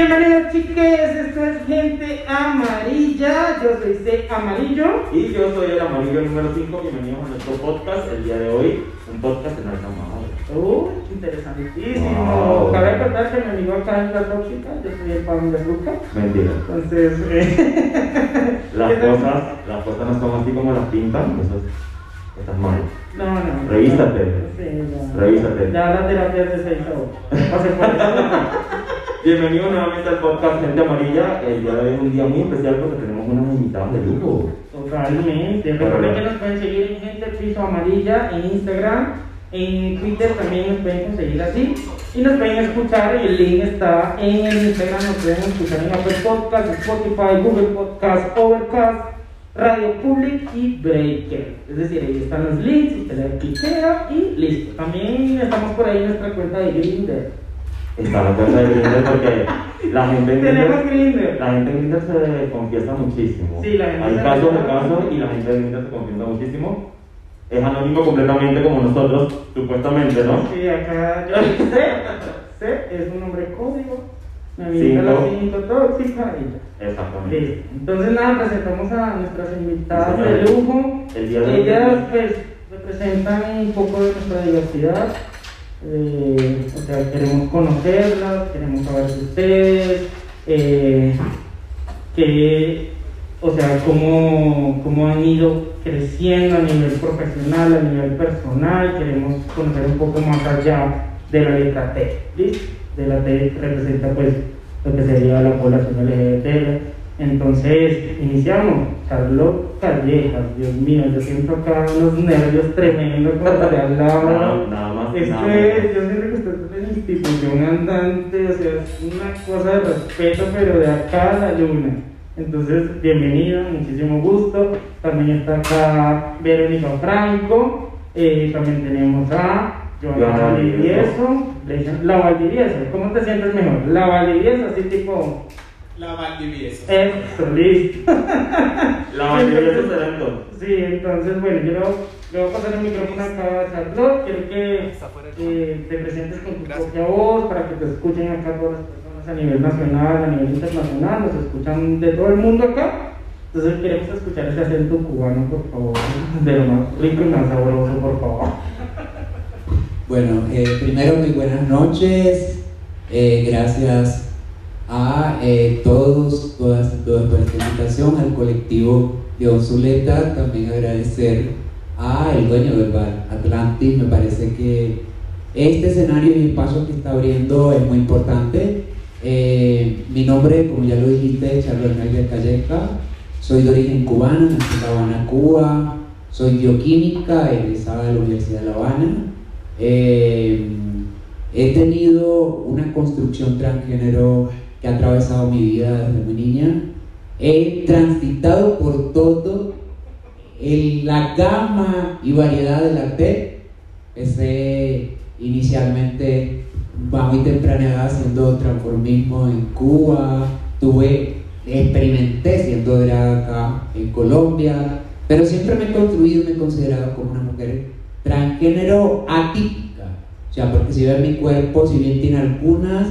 Bienvenidos chiques, esto es Gente Amarilla, yo soy C Amarillo. Y yo soy el amarillo número 5, bienvenidos a nuestro podcast el día de hoy, un podcast en alta madre. Uh, interesantísimo. Wow. Cabe recordar que mi amigo acá es la tóxica, yo soy el pan de Luca. Mentira. Entonces, eh, Las cosas, las cosas no son así como las pintan, eso es- estás mal. No, no. Revísate. Sí, ya. Revísate. Ya la terapia es de 6 a 8. Pasé por eso. Bienvenidos nuevamente al podcast Gente Amarilla. El día de hoy es un día muy especial porque tenemos unas invitadas de lujo. Totalmente. Recuerden que nos pueden seguir en Gente Piso Amarilla en Instagram. En Twitter también nos pueden conseguir así. Y nos pueden escuchar. Y el link está en el Instagram. Nos pueden escuchar en Apple Podcast, Spotify, Google Podcast, Overcast, Radio Public y Breaker. Es decir, ahí están los links. Usted le cliquea y listo. También estamos por ahí en nuestra cuenta de Grindr. Está la cosa de Grindr porque la gente en Grindr, la gente en Grindr se confiesa muchísimo. Sí, la gente Hay casos de casos y la gente de Grindr se confiesa muchísimo. Es anónimo completamente como nosotros, supuestamente, ¿no? Sí, acá yo C, C es un nombre código. Me habilita la Cinco. 5 tóxica y ya. Exactamente. Listo. Entonces nada, presentamos a nuestras invitadas de lujo. El día de hoy. Ellas pues representan un poco de nuestra diversidad. Eh, o sea, queremos conocerlas, queremos saber de ustedes, eh, o sea, cómo, cómo han ido creciendo a nivel profesional, a nivel personal, queremos conocer un poco más allá de la letra T, ¿listo? De la T representa pues lo que sería la población LGBT. Entonces, iniciamos. Carlos Callejas, Dios mío, yo siento acá unos nervios tremendos cuando le hablaba. Nada, nada más. Es nada que más. yo siento que usted es una institución andante, o sea, es una cosa de respeto, pero de acá a la luna. Entonces, bienvenido, muchísimo gusto. También está acá Verónica Franco, eh, también tenemos a Joana dicen La Valdivieso, ¿cómo te sientes mejor? La Valdivieso, así tipo, La Valdivieso. eso, listo. La sus eventos. Sí, entonces, bueno, yo le voy a pasar el micrófono acá a Charlotte. Quiero que eh, te presentes con tu Gracias. propia voz para que te escuchen acá todas las personas a nivel nacional, a nivel internacional. Nos escuchan de todo el mundo acá. Entonces, queremos escuchar ese acento cubano, por favor. De lo más rico y más sabroso, por favor. Bueno, eh, primero muy buenas noches. Eh, gracias a eh, todos, todas, todas por esta invitación, al colectivo de Onsuleta. También agradecer a el dueño del bar, Atlantis. Me parece que este escenario y el paso que está abriendo es muy importante. Eh, mi nombre, como ya lo dijiste, Charlos Hernández Calleja. Soy de origen cubano, nací en La Habana, Cuba. Soy bioquímica, egresada de la Universidad de La Habana. Eh, he tenido una construcción transgénero que ha atravesado mi vida desde muy niña. He transitado por todo el- la gama y variedad del arte. Empecé inicialmente a muy temprana edad haciendo transformismo en Cuba. Tuve, experimenté siendo drag acá en Colombia. Pero siempre me he construido y me he considerado como una mujer transgénero atípica. O sea, porque si ven mi cuerpo, si bien tiene algunas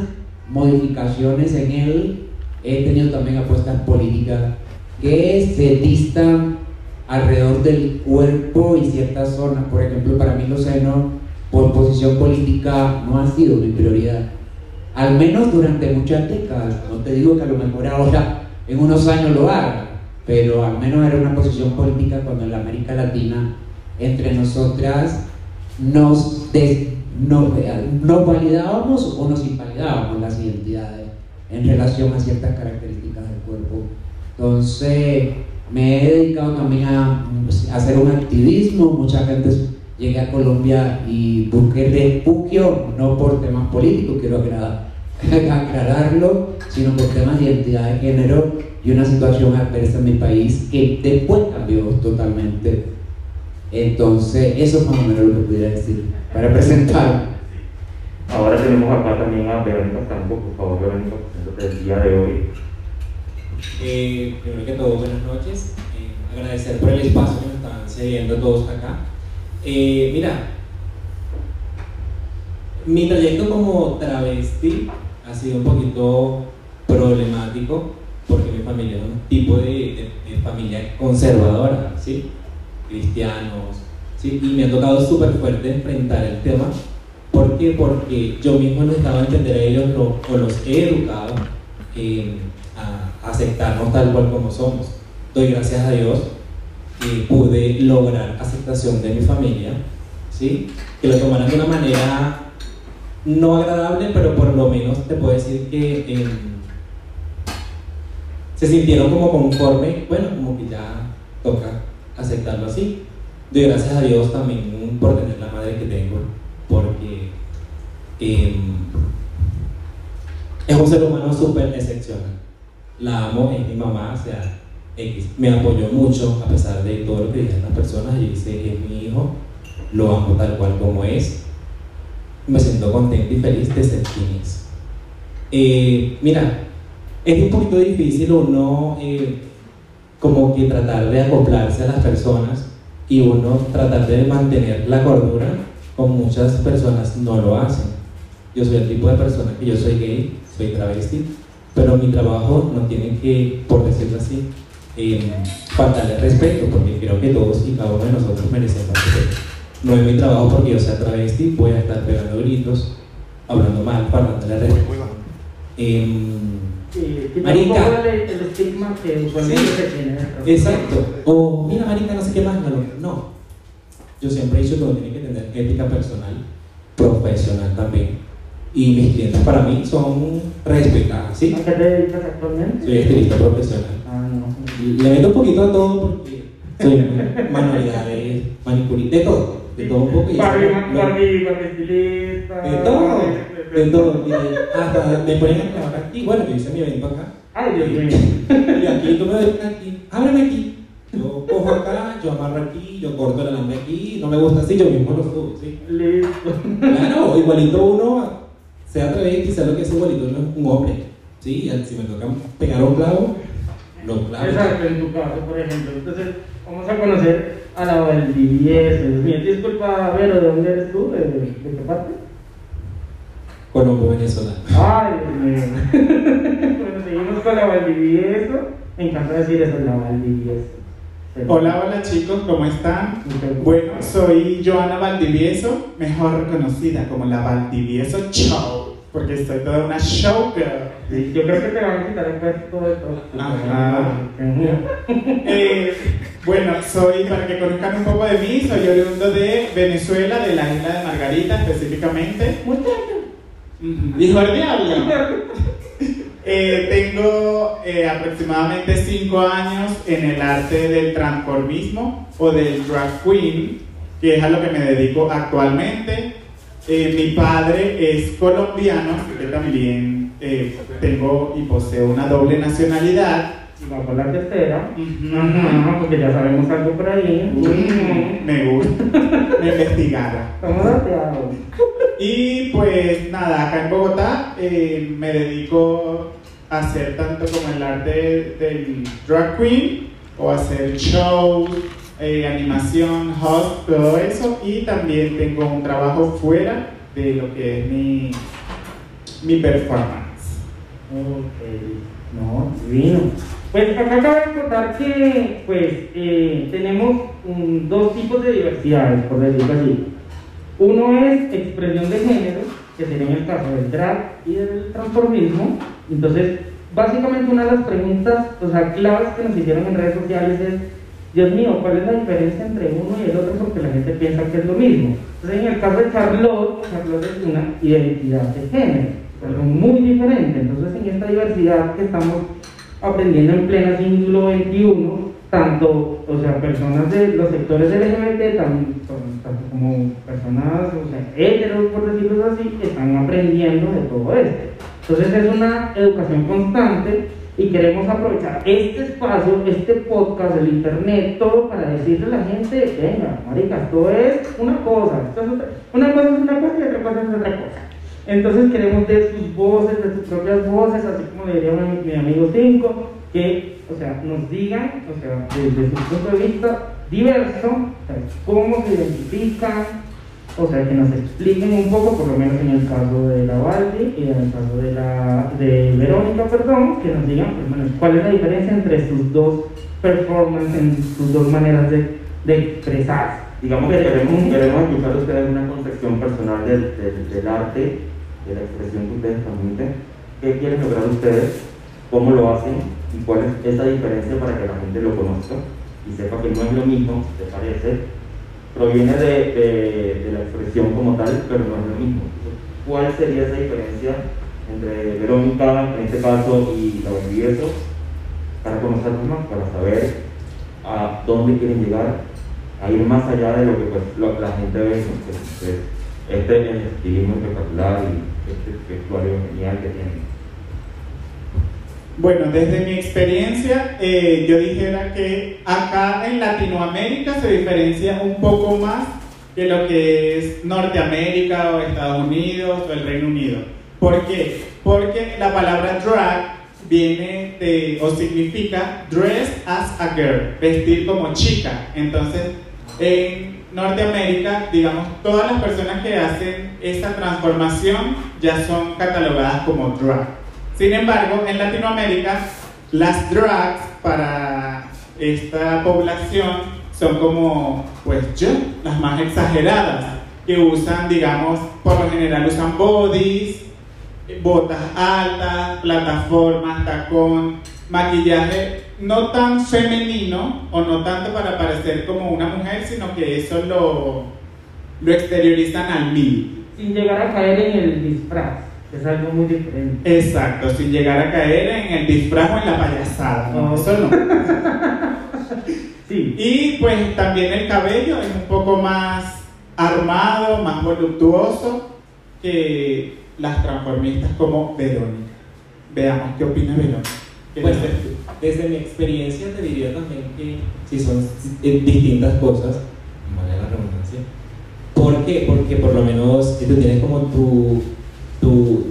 modificaciones en él, he tenido también apuestas políticas que se distan alrededor del cuerpo y ciertas zonas. Por ejemplo, para mí los senos, por posición política, no ha sido mi prioridad. Al menos durante muchas décadas. No te digo que a lo mejor ahora, en unos años lo haga, pero al menos era una posición política cuando en la América Latina, entre nosotras, nos, des- nos, nos validábamos o nos invalidábamos las identidades en relación a ciertas características del cuerpo. Entonces, me he dedicado también a, a hacer un activismo. Muchas veces llegué a Colombia y busqué refugio, no por temas políticos, quiero aclarar- aclararlo, sino por temas de identidad de género y una situación adversa en mi país que después cambió totalmente. Entonces, eso es más o menos lo que pudiera decir para presentar. Ahora tenemos acá también a Verónica Franco, por favor, Verónica, el día de hoy. Eh, primero que todo, buenas noches. Eh, agradecer por el espacio que nos están cediendo todos acá. Eh, mira, mi trayecto como travesti ha sido un poquito problemático porque mi familia es un tipo de, de- de familia conservadora, ¿sí? Cristianos, Y me ha tocado súper fuerte enfrentar el tema. ¿Por qué? Porque yo mismo necesitaba entender a ellos lo- o los he educado eh, a aceptarnos tal cual como somos. Doy gracias a Dios que pude lograr aceptación de mi familia, ¿sí? Que lo tomaran de una manera no agradable, pero por lo menos te puedo decir que em, se sintieron como conforme, bueno, como que ya toca aceptarlo así. Doy gracias a Dios también por tener la madre que tengo, porque em, es un ser humano súper excepcional. La amo, es mi mamá, o sea. Me apoyó mucho a pesar de todo lo que dijeron las personas. Y dice, es mi hijo, lo amo tal cual como es. Me siento contento y feliz de ser quien es. Eh, mira, es un poquito difícil uno eh, como que tratar de acoplarse a las personas y uno tratar de mantener la cordura, como muchas personas no lo hacen. Yo soy el tipo de persona que yo soy gay, soy travesti, pero mi trabajo no tiene que, por decirlo así, eh, faltarle respeto, porque creo que todos y cada uno de nosotros merecemos respeto. No es mi trabajo porque yo sea travesti, voy a estar pegando gritos, hablando mal, faltándole respeto. Un Marica. el, el estigma que usualmente Sí. se tiene. Exacto. O, mira, marica, no sé qué más. No, no. Yo siempre he dicho que uno tiene que tener ética personal, profesional también. Y mis clientes para mí son respetadas, ¿sí? ¿A qué te dedicas actualmente? Soy estilista profesional. Ah, no. Le meto un poquito a todo porque soy manualidades, manicurista, de todo. De todo un poco. Barbie, eso, Barbie, no- Barbie, Barbie estilista. De todo. De todo. mire, Hasta me ponen a trabajar aquí. Bueno, yo hice mi evento acá. Ay, Dios mío. Y aquí tú me ves aquí, ábreme aquí. Yo cojo acá, yo amarro aquí, yo corto el alambre aquí, no me gusta así, yo mismo lo subo, ¿sí? Listo. Claro, igualito uno, sea travesti, sea lo que sea, igualito uno es un hombre, ¿sí? Y si me toca pegar un clavo, lo clavo. Exacto, en tu caso, por ejemplo. Entonces, vamos a conocer a la Valdivieso. Disculpa, Vero, ¿de dónde eres tú? ¿De, de qué parte? Colombo venezolano. Ay, Dios mío. bueno, seguimos con la Valdivieso. Me encanta decir eso, la Valdivieso. Hola, hola chicos, ¿cómo están? Bueno, soy Joana Valdivieso, mejor conocida como la Valdivieso Show, porque soy toda una showgirl. Sí, yo creo que te van a quitar el puesto de todo. Ajá. Eh, bueno, soy, para que conozcan un poco de mí, soy oriundo de Venezuela, de la isla de Margarita específicamente. Ujú. Hijo del diablo. Eh, tengo eh, aproximadamente 5 años en el arte del transformismo o del drag queen, que es a lo que me dedico actualmente. Eh, mi padre es colombiano, que también eh, tengo y poseo una doble nacionalidad. Y va por la tercera. Ajá, porque ya sabemos algo por ahí. Me gusta, me. Estamos dateados. Y pues nada, acá en Bogotá eh, me dedico a hacer tanto como el arte del drag queen o hacer shows, eh, animación, host, todo eso. Y también tengo un trabajo fuera de lo que es mi, mi performance. Ok, no, divino. Pues acá cabe contar que pues eh, tenemos dos tipos de diversidades, por decirlo así. Uno es expresión de género, que sería en el caso del drag y del transformismo. Entonces, básicamente una de las preguntas, o sea, claves que nos hicieron en redes sociales es, Dios mío, ¿cuál es la diferencia entre uno y el otro? Porque la gente piensa que es lo mismo. Entonces, en el caso de Charlotte, Charlotte es una identidad de género, algo muy diferente. Entonces, en esta diversidad que estamos aprendiendo en pleno siglo XXI, tanto, o sea, personas de los sectores LGBT, tan- tanto como personas, o sea, heteros, por decirlo así, están aprendiendo de todo esto. Entonces es una educación constante y queremos aprovechar este espacio, este podcast, el internet, todo para decirle a la gente, venga, marica, esto es una cosa, esto es otra, una cosa es una cosa y otra cosa es otra cosa. Entonces queremos de sus voces, de sus propias voces, así como diría mi, mi amigo Cinco, que, o sea, nos digan, o sea, desde su punto de vista diverso, o sea, cómo se identifican, o sea, que nos expliquen un poco, por lo menos en el caso de la Valdi y en el caso de, la, de Verónica, perdón, que nos digan, pues, bueno, cuál es la diferencia entre sus dos performances, sus dos maneras de, de expresarse. Digamos que queremos, queremos escuchar de ustedes una concepción personal del, del, del arte, de la expresión que ustedes transmiten. ¿Qué quieren lograr ustedes? ¿Cómo lo hacen? ¿Y cuál es esa diferencia para que la gente lo conozca y sepa que no es lo mismo, se parece, proviene de, de, la expresión como tal, pero no es lo mismo. ¿Cuál sería esa diferencia entre Verónica, en este caso, y la Bendieso, para conocernos más, para saber a dónde quieren llegar, a ir más allá de lo que pues, la gente ve? Pues, este es el estilismo espectacular y este vestuario genial que tienen. Bueno, desde mi experiencia, eh, yo dijera que acá en Latinoamérica se diferencia un poco más que lo que es Norteamérica o Estados Unidos o el Reino Unido. ¿Por qué? Porque la palabra drag viene o significa dress as a girl, vestir como chica. Entonces, en Norteamérica, digamos, todas las personas que hacen esta transformación ya son catalogadas como drag. Sin embargo, en Latinoamérica, las drags para esta población son como, pues yo, las más exageradas, que usan, digamos, por lo general usan bodies, botas altas, plataformas, tacón, maquillaje no tan femenino o no tanto para parecer como una mujer, sino que eso lo, lo exteriorizan al mil. Sin llegar a caer en el disfraz. Es algo muy diferente. Exacto, sin llegar a caer en el disfraz o en la payasada. No, eso no. sí. Y pues también el cabello es un poco más armado, más voluptuoso que las transformistas como Verónica. Veamos qué opina Verónica. Desde mi experiencia te diría también que si son eh, distintas cosas, vale la redundancia. ¿Por qué? Porque por lo menos tú tienes como tu tu,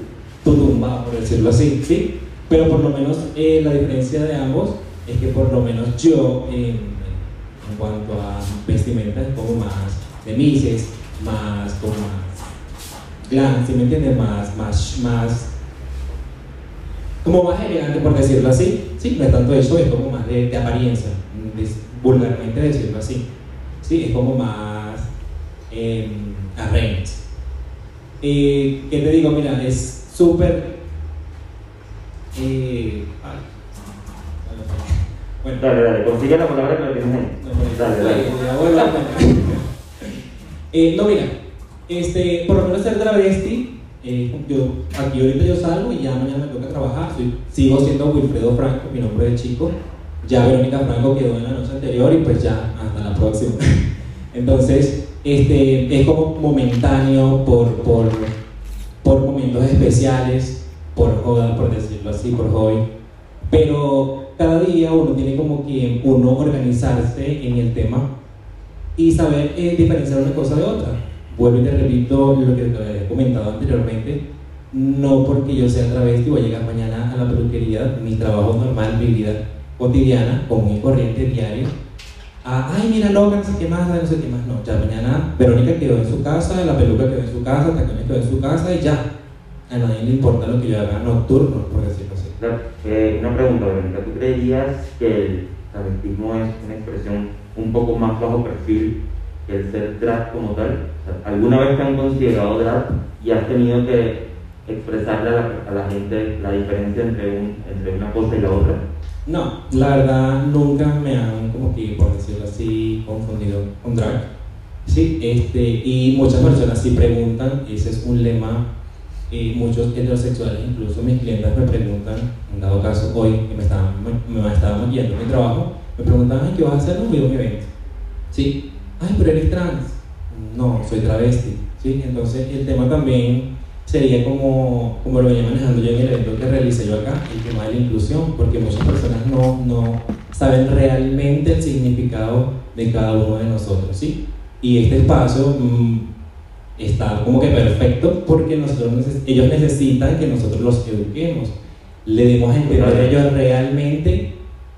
tu tumba, por decirlo así, ¿sí? Pero por lo menos eh, la diferencia de ambos es que por lo menos yo, en, en cuanto a vestimenta, es como más de mises, más como más glam, ¿sí me entiendes? Más, más, más, como más elegante, por decirlo así, ¿sí? No es tanto eso, es como más de, de apariencia, vulgarmente decirlo así, ¿sí? Es como más eh, arrange. Eh, ¿Qué te digo? Mira, es súper... Eh, bueno. Dale, dale, consigue la palabra que lo tienes ahí. Dale, dale. eh, no, mira, este, por lo menos ser travesti, eh, yo, aquí ahorita yo salgo y ya mañana me toca trabajar, soy, sigo siendo Wilfredo Franco, mi nombre de chico, ya Verónica Franco quedó en la noche anterior y pues ya, hasta la próxima. Entonces, este, es como momentáneo por, por, por momentos especiales, por joda, por decirlo así, por hobby. Pero cada día uno tiene como que uno organizarse en el tema y saber eh, diferenciar una cosa de otra. Vuelvo y te repito lo que te comentado anteriormente. No porque yo sea travesti voy a llegar mañana a la peluquería, mi trabajo normal, mi vida cotidiana, con mi corriente diaria ay, mira, loca, no sé qué más, no sé qué más. No, ya mañana Verónica quedó en su casa, la peluca quedó en su casa, Tacones quedó en su casa y ya. A nadie le importa lo que yo haga nocturno, por decirlo así. Eh, una pregunta, Verónica, ¿tú creerías que el travestismo es una expresión un poco más bajo perfil el ser drag como tal? ¿Alguna vez te han considerado drag y has tenido que expresarle a la, a la gente la diferencia entre, un, entre una cosa y la otra? No, la verdad nunca me han, como que por decirlo así, confundido con drag. Sí, este, y muchas personas sí preguntan, ese es un lema, y muchos heterosexuales, incluso mis clientes me preguntan, en dado caso hoy que me estaban, me, me mi trabajo, me preguntan, ¿qué vas a hacer? Un evento. Sí, ay, pero eres trans. No, soy travesti. Sí, entonces el tema también sería como, como lo venía manejando yo en el evento que realicé yo acá, el tema de la inclusión, porque muchas personas no, no saben realmente el significado de cada uno de nosotros, ¿sí? Y este espacio mmm, está como que perfecto porque nosotros ellos necesitan que nosotros los eduquemos, le demos a entender a ellos realmente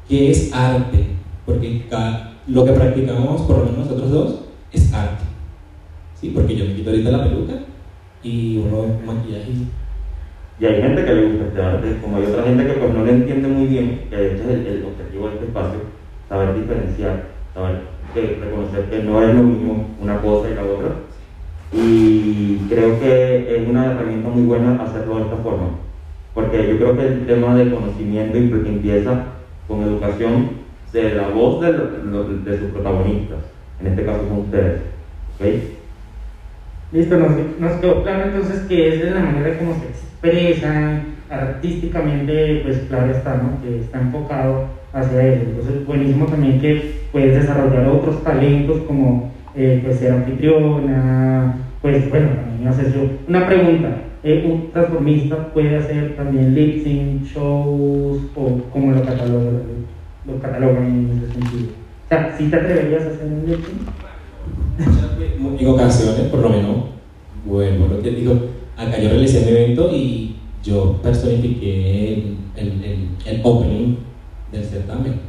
qué es arte, porque cada, lo que practicamos, por lo menos nosotros dos, es arte. Sí, porque yo me quito ahorita la peluca y uno maquillaje. Y hay gente que le gusta este arte, como hay otra gente que pues no le entiende muy bien, que de hecho es el, el objetivo de este espacio, saber diferenciar, saber que reconocer que no es lo mismo una cosa y la otra. Y creo que es una herramienta muy buena hacerlo de esta forma, porque yo creo que el tema del conocimiento empieza con educación de la voz de, de sus protagonistas, en este caso son ustedes. ¿okay? Listo, nos, quedó claro entonces que es de la manera como se expresan artísticamente, pues claro está, ¿no? Que está enfocado hacia eso. Entonces, buenísimo también que puedes desarrollar otros talentos como eh, pues ser anfitriona, pues bueno, también haces yo. Una pregunta, eh, ¿un transformista puede hacer también lip sync, shows o cómo lo catalogan, lo catalogan en ese sentido? O sea, ¿sí te atreverías a hacer un sync? En ocasiones, por lo menos, bueno, lo que digo, acá yo realicé mi evento y yo personifiqué el, el, el, el opening del certamen.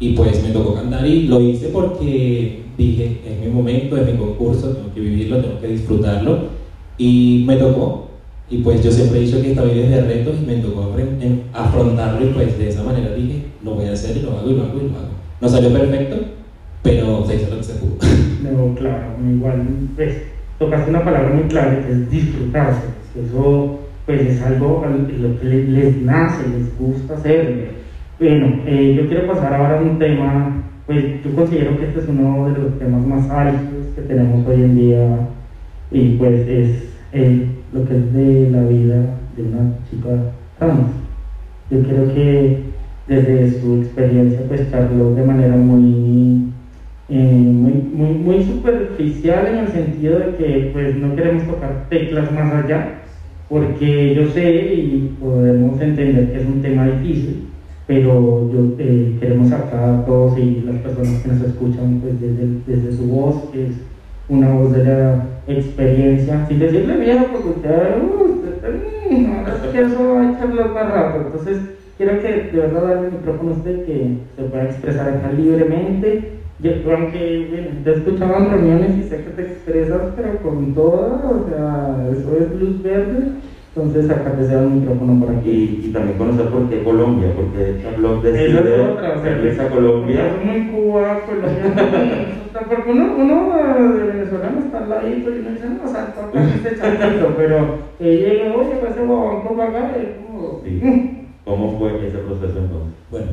Y pues me tocó cantar y lo hice porque dije, es mi momento, es mi concurso, tengo que vivirlo, tengo que disfrutarlo. Y me tocó. Y pues yo siempre he dicho que esta vida es de retos y me tocó afrontarlo y pues de esa manera dije, lo voy a hacer y lo hago y lo hago y lo hago. No salió perfecto, pero se hizo lo que se pudo. No, claro, igual, pues, tocaste una palabra muy clara que es disfrutarse. Eso pues es algo lo que les nace, les gusta hacer. Bueno, eh, yo quiero pasar ahora a un tema, pues yo considero que este es uno de los temas más álgidos que tenemos hoy en día y pues es eh, lo que es de la vida de una chica trans. Yo creo que desde su experiencia pues charló de manera muy, eh, muy, muy, muy superficial en el sentido de que pues no queremos tocar teclas más allá, porque yo sé y podemos entender que es un tema difícil, pero yo eh, queremos acá a todos y las personas que nos escuchan pues desde, desde su voz, que es una voz de la experiencia, sin decirle viejo, porque usted, uh, usted no, que eso hay que hablar más rápido, entonces quiero que de verdad darle el micrófono a usted que se pueda expresar acá libremente. Yo, aunque bueno, te en reuniones y sé que te expresas, pero con todo, o sea, eso es luz verde. Entonces acá te sea un micrófono por aquí. Y, y también conocer por qué Colombia, porque esta blog decide Eso es otra, o sea, servirse a Colombia. Como en Cuba, Colombia, porque uno, uno de venezolano está al ladito y uno dice, no, o sea, toca este chatito, pero que llegue, oye, pues ese acá, es como... Sí. ¿Cómo fue ese proceso entonces? Bueno,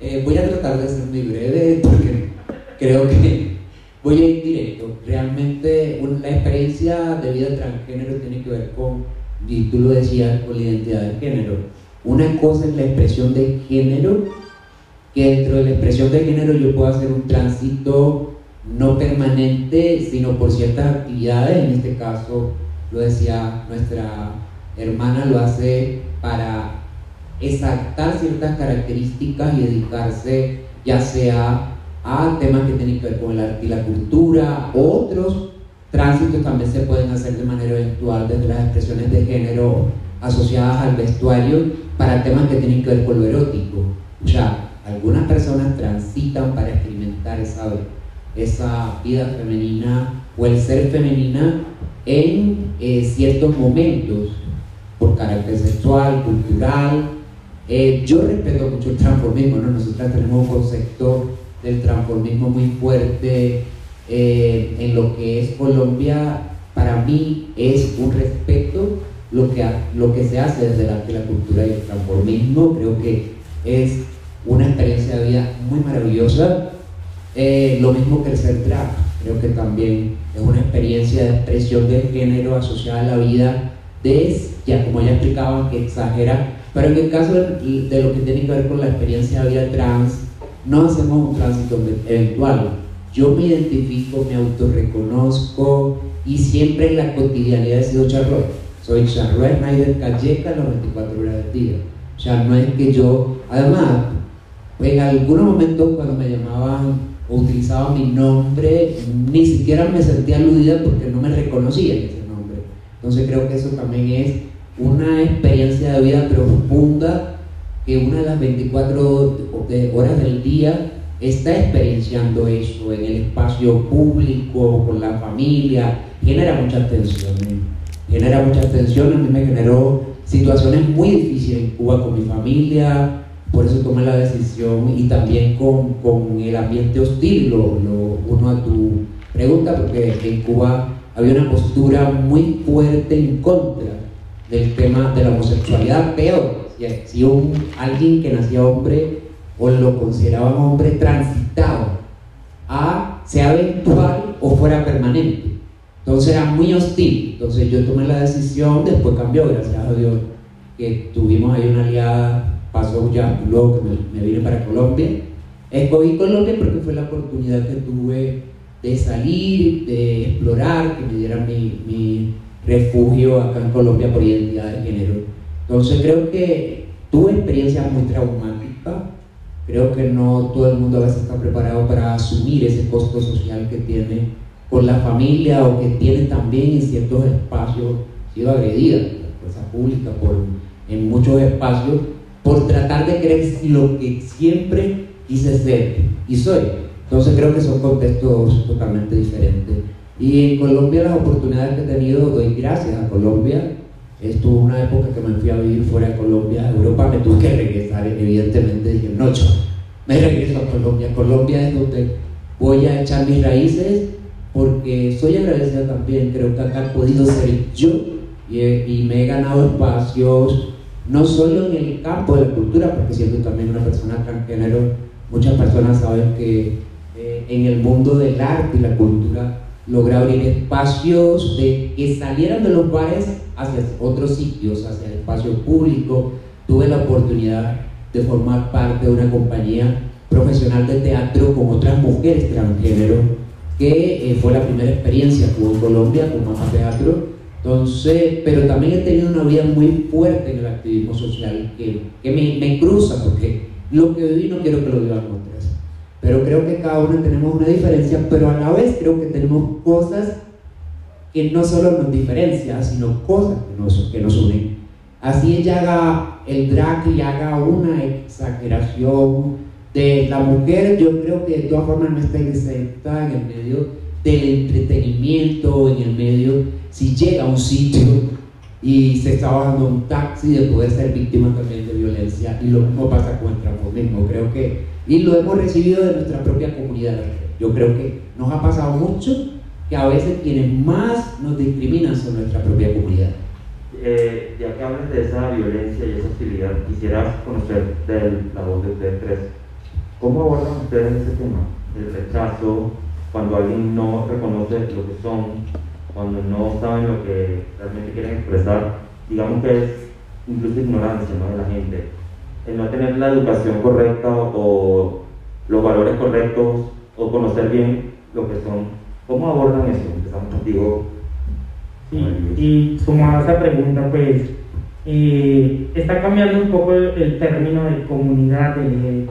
eh, voy a tratar de ser muy breve porque creo que voy a ir directo. Realmente una, la experiencia de vida transgénero tiene que ver con, y tú lo decías, con la identidad de género. Una cosa es la expresión de género, que dentro de la expresión de género yo puedo hacer un tránsito no permanente, sino por ciertas actividades, en este caso lo decía nuestra hermana, lo hace para exactar ciertas características y dedicarse ya sea a temas que tienen que ver con el arte y la cultura, otros tránsitos también se pueden hacer de manera eventual desde las expresiones de género asociadas al vestuario para temas que tienen que ver con lo erótico. O sea, algunas personas transitan para experimentar esa, esa vida femenina o el ser femenina en eh, ciertos momentos por carácter sexual, cultural. Eh, yo respeto mucho el transformismo, ¿no? nosotros tenemos un concepto del transformismo muy fuerte eh, en lo que es Colombia, para mí es un respeto lo que, lo que se hace desde la, la cultura y el transformismo. Creo que es una experiencia de vida muy maravillosa. Eh, lo mismo que el ser drag, creo que también es una experiencia de expresión de género asociada a la vida de, ya como ya explicaban, que exagera, pero en el caso de, de lo que tiene que ver con la experiencia de vida trans, no hacemos un tránsito eventual. Yo me identifico, me autorreconozco y siempre en la cotidianidad he sido Charlotte. Soy Charlotte Schneider Calleca las 24 horas del día. O sea, no es que yo, además, en algunos momentos cuando me llamaban o utilizaban mi nombre, ni siquiera me sentía aludida porque no me reconocía en ese nombre. Entonces creo que eso también es una experiencia de vida profunda que una de las 24 horas del día está experienciando eso en el espacio público, con la familia, genera muchas tensiones. Genera muchas tensiones, a mí me generó situaciones muy difíciles en Cuba con mi familia, por eso tomé la decisión y también con, con el ambiente hostil, lo, lo, uno a tu pregunta, porque en Cuba había una postura muy fuerte en contra del tema de la homosexualidad, peor, si un, alguien que nacía hombre o lo consideraban hombre transitado a sea eventual o fuera permanente. Entonces era muy hostil. Entonces yo tomé la decisión, después cambió, gracias a Dios, que tuvimos ahí una aliada pasó ya luego que me, vine para Colombia. Escogí Colombia porque fue la oportunidad que tuve de salir, de explorar, que me dieran mi, mi refugio acá en Colombia por identidad de género. Entonces creo que tuve experiencias muy traumáticas. Creo que no todo el mundo a veces está preparado para asumir ese costo social que tiene con la familia o que tiene también en ciertos espacios sido agredida por la fuerza pública, por, en muchos espacios por tratar de creer lo que siempre quise ser y soy. Entonces creo que son contextos totalmente diferentes. Y en Colombia las oportunidades que he tenido, doy gracias a Colombia. Estuvo una época que me fui a vivir fuera de Colombia, a Europa me tuve que regresar, evidentemente dije, no, me regreso a Colombia. Colombia es donde voy a echar mis raíces porque soy agradecida también, creo que acá he podido ser yo y, y me he ganado espacios no solo en el campo de la cultura, porque siendo también una persona transgénero, muchas personas saben que eh, en el mundo del arte y la cultura logré abrir espacios de que salieran de los bares hacia otros sitios, hacia el espacio público. Tuve la oportunidad de formar parte de una compañía profesional de teatro con otras mujeres transgénero, que eh, fue la primera experiencia que hubo en Colombia con Mamá Teatro entonces, pero también he tenido una vida muy fuerte en el activismo social que, que me, me, cruza, porque lo que viví no quiero que lo vivan otras. Pero creo que cada uno tenemos una diferencia, pero a la vez creo que tenemos cosas que no solo nos diferencian, sino cosas que nos, que nos unen. Así ella haga el drag y haga una exageración de la mujer, yo creo que de todas formas no está exenta en el medio del entretenimiento, en el medio si llega a un sitio y se está bajando un taxi de poder ser víctima también de violencia y lo mismo pasa con el transformismo creo que y lo hemos recibido de nuestra propia comunidad yo creo que nos ha pasado mucho que a veces quienes más nos discriminan son nuestra propia comunidad eh, ya que hablas de esa violencia y esa hostilidad quisiera conocer de la voz de ustedes tres ¿cómo abordan ustedes ese tema? el rechazo cuando alguien no reconoce lo que son cuando no saben lo que realmente quieren expresar, digamos que es incluso ignorancia ¿no? de la gente. El no tener la educación correcta o, los valores correctos o conocer bien lo que son. ¿Cómo abordan eso? Empezamos contigo. Sí, y sumado a esa pregunta, pues eh, está cambiando un poco el, término de comunidad LGBT,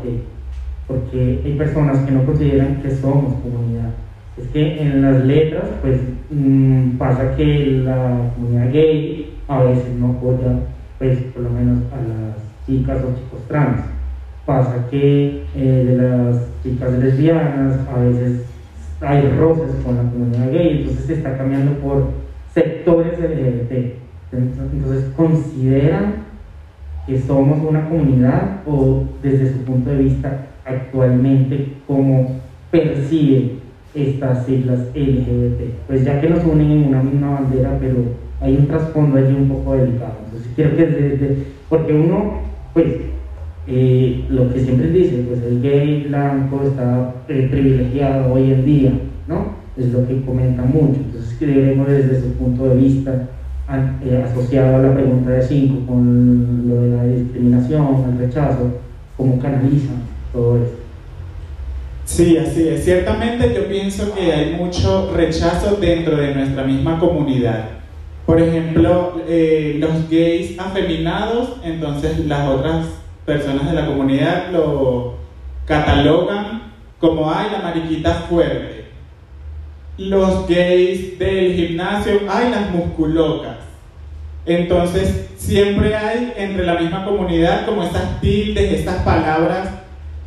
porque hay personas que no consideran que somos comunidad es que en las letras, pues mm, pasa que la comunidad gay a veces no apoya, pues por lo menos a las chicas o chicos trans. Pasa que eh, de las chicas lesbianas a veces hay roces con la comunidad gay, entonces se está cambiando por sectores LGBT. Entonces consideran que somos una comunidad o desde su punto de vista actualmente como percibe estas siglas LGBT. Pues ya que nos unen en una misma bandera, pero hay un trasfondo allí un poco delicado. Entonces quiero que desde, porque uno, pues, eh, lo que siempre dice, pues el gay blanco está eh, privilegiado hoy en día, ¿no? Es lo que comenta mucho. Entonces queremos desde su punto de vista eh, asociado a la pregunta de 5 con lo de la discriminación, el rechazo, cómo canalizan todo esto. Sí, así es. Ciertamente yo pienso que hay mucho rechazo dentro de nuestra misma comunidad. Por ejemplo, eh, los gays afeminados, entonces las otras personas de la comunidad lo catalogan como, ay, la mariquita fuerte. Los gays del gimnasio, ay, las musculocas. Entonces, siempre hay entre la misma comunidad como estas tildes, estas palabras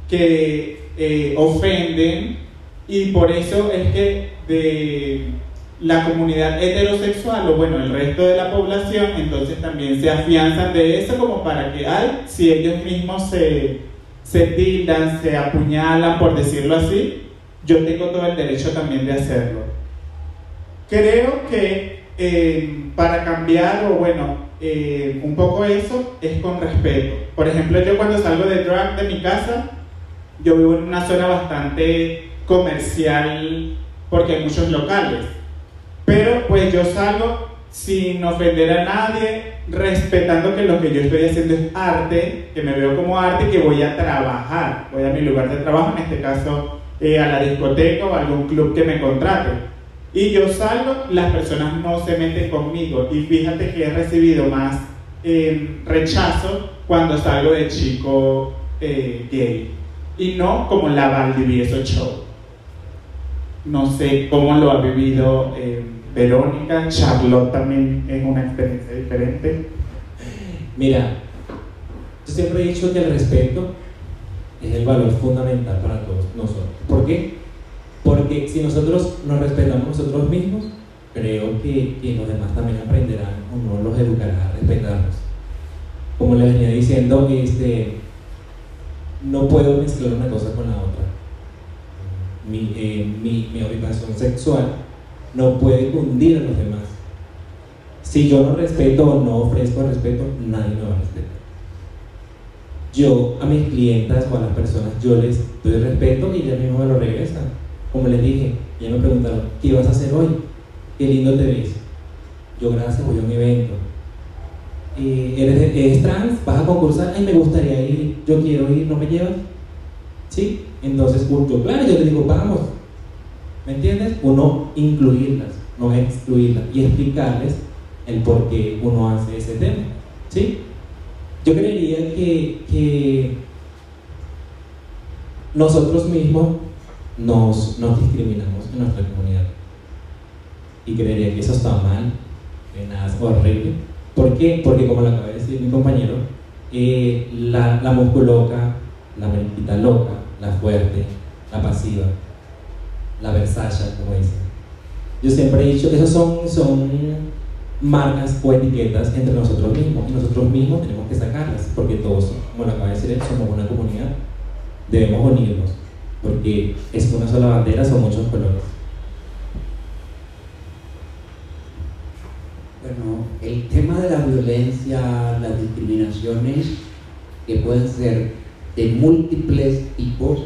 que eh, ofenden y por eso es que de la comunidad heterosexual o bueno, el resto de la población, entonces también se afianzan de eso como para que, ay, si ellos mismos se, se tildan, se apuñalan, por decirlo así, yo tengo todo el derecho también de hacerlo. Creo que eh, para cambiar, o bueno, eh, un poco eso es con respeto. Por ejemplo, yo cuando salgo de drag de mi casa, yo vivo en una zona bastante comercial porque hay muchos locales. Pero pues yo salgo sin ofender a nadie, respetando que lo que yo estoy haciendo es arte, que me veo como arte que voy a trabajar. Voy a mi lugar de trabajo, en este caso eh, a la discoteca o a algún club que me contrate. Y yo salgo, las personas no se meten conmigo. Y fíjate que he recibido más eh, rechazo cuando salgo de chico eh, gay. Y no como la Valdivieso Show. No sé cómo lo ha vivido eh, Verónica, Charlotte también es una experiencia diferente. Mira, yo siempre he dicho que el respeto es el valor fundamental para todos nosotros. ¿Por qué? Porque si nosotros nos respetamos nosotros mismos, creo que, que los demás también aprenderán o no los educarán a respetarnos. Como les venía diciendo, este, no puedo mezclar una cosa con la otra mi, eh, mi, mi orientación sexual no puede cundir a los demás. Si yo no respeto o no ofrezco respeto, nadie me va a respetar. Yo a mis clientas o a las personas, yo les doy respeto y ellas mismo me lo regresan. Como les dije, ya me preguntaron, ¿qué vas a hacer hoy? Qué lindo te ves. Yo gracias, voy a un evento. Eh, ¿eres, ¿Eres trans? ¿Vas a concursar? Ay, me gustaría ir, yo quiero ir, ¿no me llevas? ¿Sí? Entonces, yo, claro, yo te digo, vamos. ¿Me entiendes? Uno incluirlas, no excluirlas y explicarles el por qué uno hace ese tema. ¿Sí? Yo creería que, nosotros mismos nos, nos, discriminamos en nuestra comunidad. Y creería que eso está mal, que nada es horrible. ¿Por qué? Porque como lo acaba de decir mi compañero, eh, la, la musculoca, la mentita loca, la fuerte, la pasiva, la Versace, como dicen. Yo siempre he dicho esas son, son marcas o etiquetas entre nosotros mismos y nosotros mismos tenemos que sacarlas porque todos, como lo acaba de decir, somos una comunidad, debemos unirnos porque es una sola bandera, son muchos colores. Bueno, el tema de la violencia, las discriminaciones que pueden ser de múltiples tipos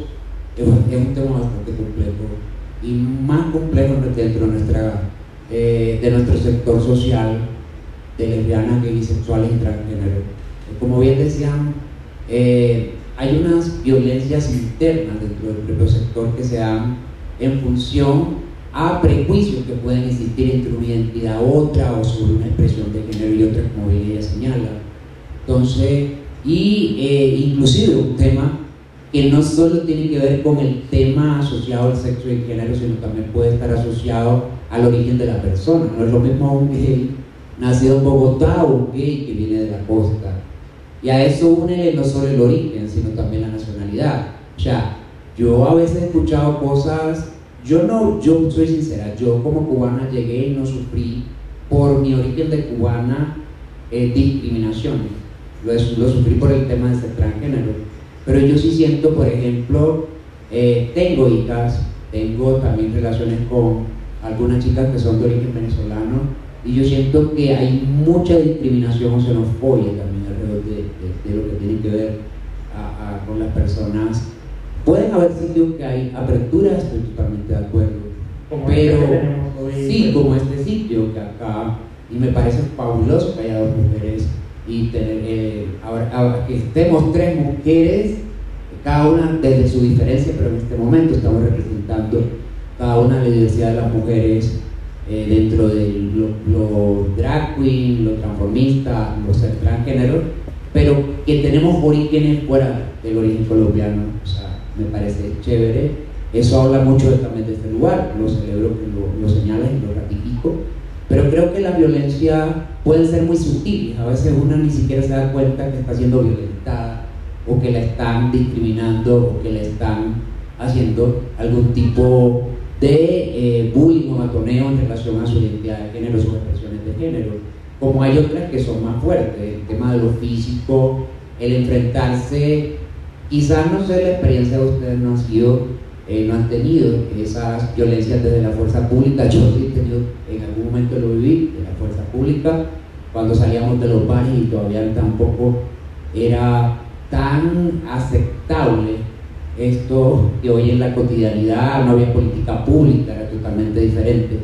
es un, tema bastante complejo y más complejo dentro de, nuestra, eh, de nuestro sector social de lesbianas, gay, bisexuales y transgénero. Como bien decían, eh, hay unas violencias internas dentro del propio sector que se dan en función a prejuicios que pueden existir entre una identidad u otra o sobre una expresión de género y otra, como bien ella señala. Entonces, y eh, inclusive un tema que no solo tiene que ver con el tema asociado al sexo y género, sino también puede estar asociado al origen de la persona. No es lo mismo un gay nacido en Bogotá o un gay que viene de la costa. Y a eso une no solo el origen, sino también la nacionalidad. O sea, yo a veces he escuchado cosas, yo no, yo soy sincera, yo como cubana llegué y no sufrí por mi origen de cubana eh, discriminaciones lo, sufrí por el tema de ser transgénero. Pero yo sí siento, por ejemplo, eh, tengo hijas, tengo también relaciones con algunas chicas que son de origen venezolano y yo siento que hay mucha discriminación o xenofobia también alrededor de, de, lo que tiene que ver con las personas. Pueden haber sitios que hay aperturas, estoy totalmente de acuerdo. pero este sí, como este sitio que acá, y me parece fabuloso que haya dos mujeres y tener, eh, ahora, que estemos tres mujeres, cada una desde su diferencia, pero en este momento estamos representando cada una la diversidad de las mujeres eh, dentro de lo, drag queen, lo transformista, lo ser transgénero, pero que tenemos orígenes fuera del origen colombiano, o sea, me parece chévere. Eso habla mucho también de este lugar, lo celebro lo, lo señales y lo ratifico pero creo que la violencia puede ser muy sutil. A veces uno ni siquiera se da cuenta que está siendo violentada o que la están discriminando o que la están haciendo algún tipo de eh, bullying o matoneo en relación a su identidad de género, sus expresiones de género. Como hay otras que son más fuertes, el tema de lo físico, el enfrentarse, quizás no sé la experiencia de ustedes no han sido, eh, no han tenido esas violencias desde la fuerza pública, yo sí he tenido, en algún momento lo viví, de la fuerza pública, cuando salíamos de los bares y todavía tampoco era tan aceptable esto que hoy en la cotidianidad no había política pública, era totalmente diferente.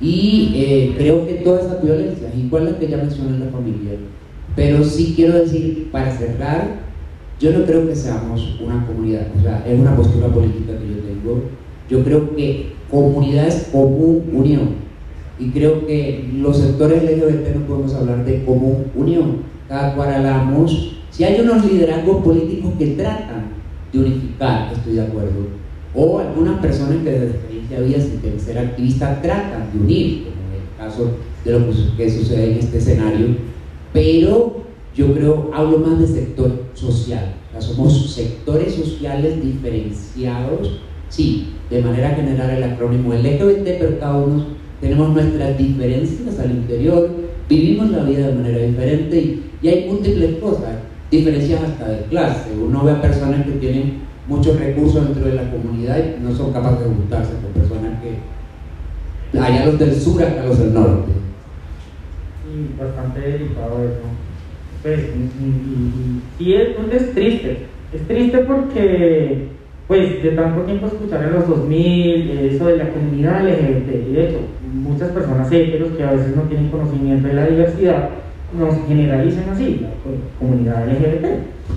Y eh, creo que todas esas violencias, igual las que ya mencioné en la familia, pero sí quiero decir, para cerrar, yo no creo que seamos una comunidad, o sea, es una postura política que yo tengo. Yo creo que comunidad es común unión. Y creo que los sectores LGBT no podemos hablar de común unión. Cada cual hablamos. Si hay unos liderazgos políticos que tratan de unificar, estoy de acuerdo. O algunas personas que desde experiencia vida sin ser activistas tratan de unir, como en el caso de lo que sucede en este escenario. Pero yo creo, hablo más de sector social. Somos sectores sociales diferenciados, sí, de manera general el acrónimo LGBT, pero cada uno tenemos nuestras diferencias al interior, vivimos la vida de manera diferente y, hay múltiples cosas diferencias hasta de clase. Uno ve a personas que tienen muchos recursos dentro de la comunidad y no son capaces de juntarse con personas que allá los del sur acá los del norte. Y bastante delicado eso. Pues, y, es, es triste. Es triste porque, pues, de tanto tiempo escuchar en los 2000 eso de la comunidad LGBT, y de hecho, muchas personas heteros que a veces no tienen conocimiento de la diversidad, nos generalicen así, la comunidad LGBT.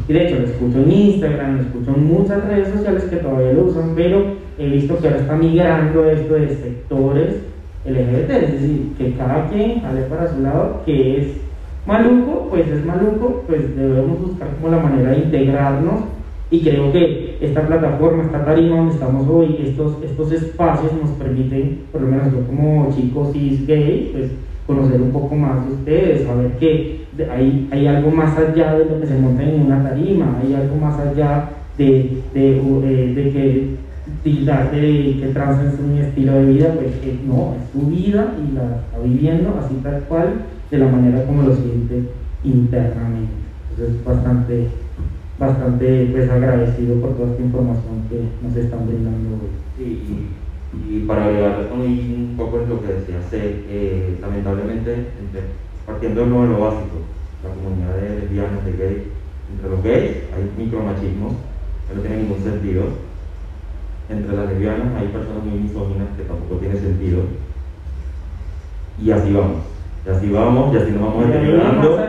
Y de hecho lo escucho en Instagram, lo escucho en muchas redes sociales que todavía lo usan, pero he visto que ahora está migrando esto de sectores LGBT, es decir, que cada quien sale para su lado, que es maluco, pues es maluco, pues debemos buscar como la manera de integrarnos y creo que esta plataforma, esta tarima donde estamos hoy, estos, estos espacios nos permiten, por lo menos yo como chico cis gay, pues conocer un poco más de ustedes, saber que hay, hay algo más allá de lo que se monta en una tarima, hay algo más allá de, de, eh, de, que tildar de que trans es un estilo de vida, pues que no, es su vida y la está viviendo así tal cual, de la manera como lo siente internamente. Entonces bastante, bastante pues, agradecido por toda esta información que nos están brindando hoy. Sí, y para agregar un poco en lo que decía C, eh, lamentablemente, partiendo de lo básico, la comunidad de lesbianas, de gays, entre los gays hay micromachismo, que no tiene ningún sentido. Entre las lesbianas hay personas muy misóginas que tampoco tiene sentido. Y así vamos. Y así vamos, y así nos vamos deteriorando.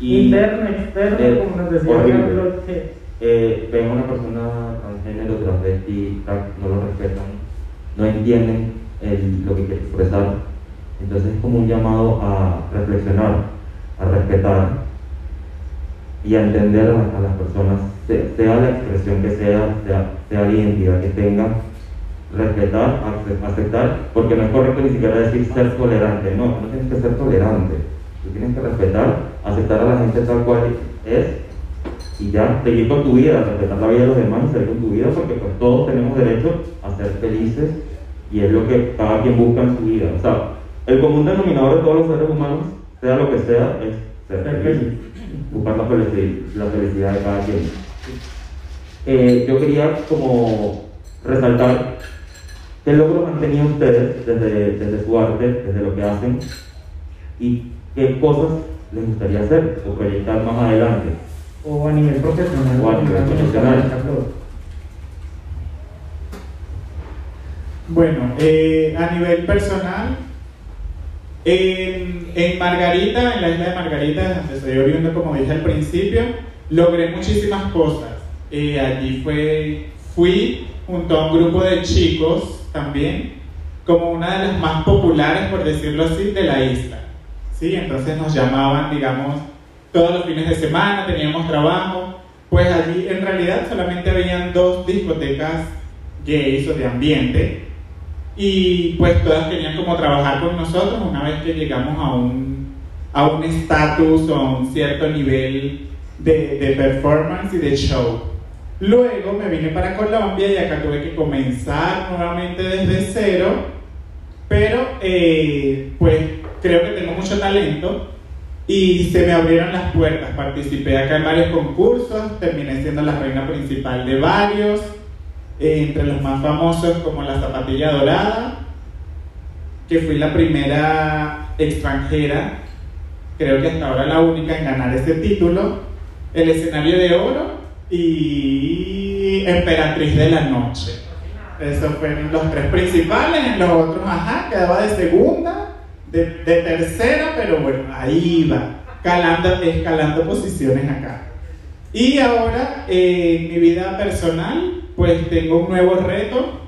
Interno, externo, como nos decía eh, ven a una persona transgénero, transvesti, no lo respetan, no entienden lo que quiere expresar. Entonces es como un llamado a reflexionar, a respetar y a entender a, las personas, sea la expresión que sea, sea, la identidad que tengan, respetar, aceptar, porque no es correcto ni siquiera decir ser tolerante, no, no tienes que ser tolerante, tú tienes que respetar, aceptar a la gente tal cual es y ya seguir con tu vida, respetar la vida de los demás y seguir con tu vida porque pues todos tenemos derecho a ser felices y es lo que cada quien busca en su vida. O sea, el común denominador de todos los seres humanos, sea lo que sea, es ser feliz, buscar la felicidad, de cada quien. Eh, yo quería como resaltar qué logros han tenido ustedes desde, desde su arte, desde lo que hacen y qué cosas les gustaría hacer o proyectar más adelante o a nivel profesional. O a nivel profesional. Bueno, eh, a nivel personal, en, en, Margarita, en la isla de Margarita, donde estoy oriundo, como dije al principio, logré muchísimas cosas. Eh, allí fue, fui junto a un grupo de chicos también, como una de las más populares, por decirlo así, de la isla. ¿Sí? Entonces nos llamaban, digamos, todos los fines de semana, teníamos trabajo, pues allí en realidad solamente habían dos discotecas gays o de ambiente y pues todas querían como trabajar con nosotros una vez que llegamos a un a un estatus o a un cierto nivel de, de, performance y de show. Luego me vine para Colombia y acá tuve que comenzar nuevamente desde cero, pero eh, pues creo que tengo mucho talento y se me abrieron las puertas. Participé acá en varios concursos, terminé siendo la reina principal de varios, eh, entre los más famosos como la Zapatilla Dorada, que fui la primera extranjera, creo que hasta ahora la única en ganar ese título, el escenario de oro y Emperatriz de la Noche. Esos fueron los tres principales, en los otros, ajá, quedaba de segunda, de, tercera, pero bueno, ahí va, calando, escalando posiciones acá. Y ahora, en mi vida personal, pues tengo un nuevo reto,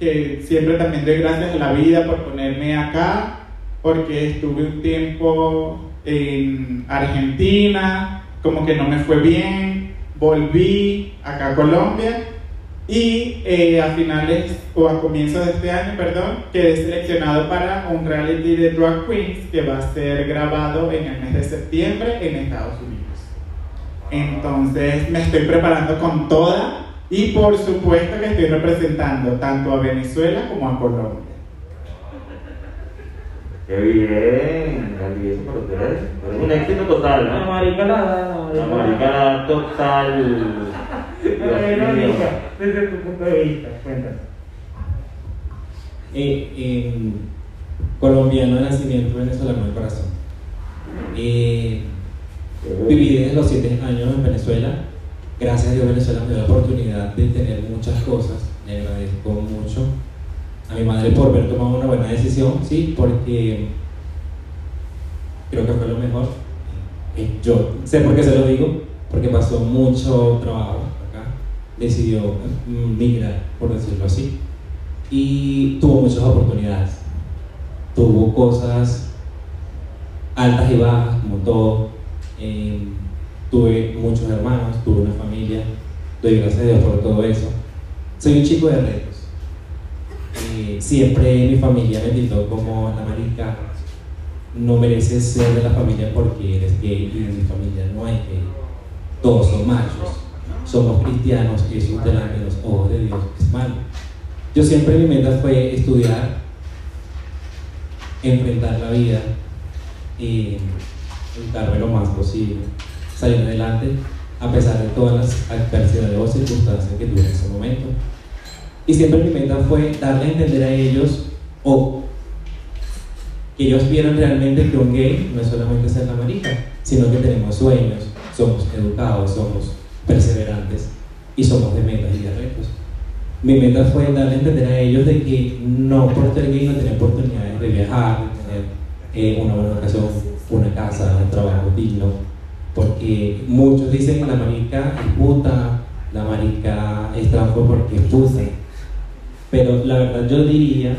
que siempre también doy gracias a la vida por ponerme acá, porque estuve un tiempo en Argentina, como que no me fue bien, volví acá a Colombia y eh, a finales o a comienzos de este año, perdón, quedé seleccionado para un reality de drag queens que va a ser grabado en el mes de septiembre en Estados Unidos. Entonces me estoy preparando con toda y por supuesto que estoy representando tanto a Venezuela como a Colombia. Qué bien, eso por ustedes. Es un éxito total, La ¿no? marica la da, La marica total. La Dios mío. Verónica, desde tu punto de vista, cuéntanos. Eh, em, colombiano de nacimiento, venezolano de corazón. Eh, viví desde los 7 años en Venezuela. Gracias a Dios Venezuela me dio la oportunidad de tener muchas cosas. Le agradezco mucho a mi madre por haber tomado una buena decisión, sí, porque creo que fue lo mejor. Eh, yo sé por qué se lo digo, porque pasó mucho trabajo acá. Decidió mm, migrar, por decirlo así y tuvo muchas oportunidades. Tuvo cosas altas y bajas, como todo. Eh, tuve muchos hermanos, tuve una familia. Doy gracias a Dios por todo eso. Soy un chico de retos. Eh, siempre mi familia me tildó como la marica. No mereces ser de la familia porque eres gay y en mi familia no hay gay. Todos son machos. Somos cristianos y eso delante de los ojos de Dios es malo. Yo siempre mi meta fue estudiar, enfrentar la vida y educarme lo más posible, salir adelante a pesar de todas las adversidades o circunstancias que tuve en ese momento. Y siempre mi meta fue darle a entender a ellos o que ellos vieran realmente que un gay no es solamente ser la marica, sino que tenemos sueños, somos educados, somos perseverantes y somos de metas y de retos. Mi meta fue darle a entender a ellos de que no por ser gay no tienen oportunidades de viajar, de tener eh, una buena educación, una casa, un trabajo digno, porque muchos dicen la marica es puta, la marica es transfo porque es puta, pero la verdad yo diría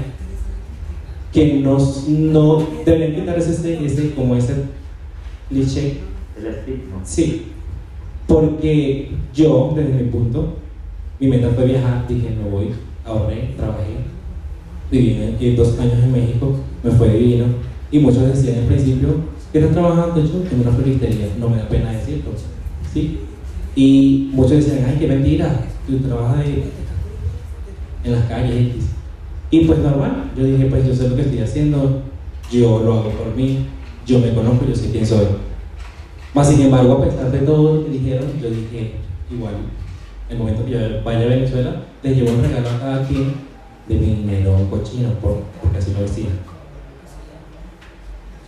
que no, no deben quitarse ese, ese, como ese cliché, El estigma. sí, porque yo desde mi punto mi meta fue viajar, dije, me voy, ahorré, trabajé, viví en- dos años en México, me fue divino. Y muchos decían al principio, ¿qué estás trabajando yo? En una floristería, no me da pena decirlo. ¿sí? Y muchos decían, ay, qué mentira, tú trabajas de- en las calles X. Y pues normal, yo dije, pues yo sé lo que estoy haciendo, yo lo hago por mí, yo me conozco, yo sé quién soy. Más sin embargo, a pesar de todo lo que dijeron, yo dije, igual, el momento que yo vaya a Venezuela, les llevo un regalo a cada quien de mi dinero cochino, por, porque así lo decía.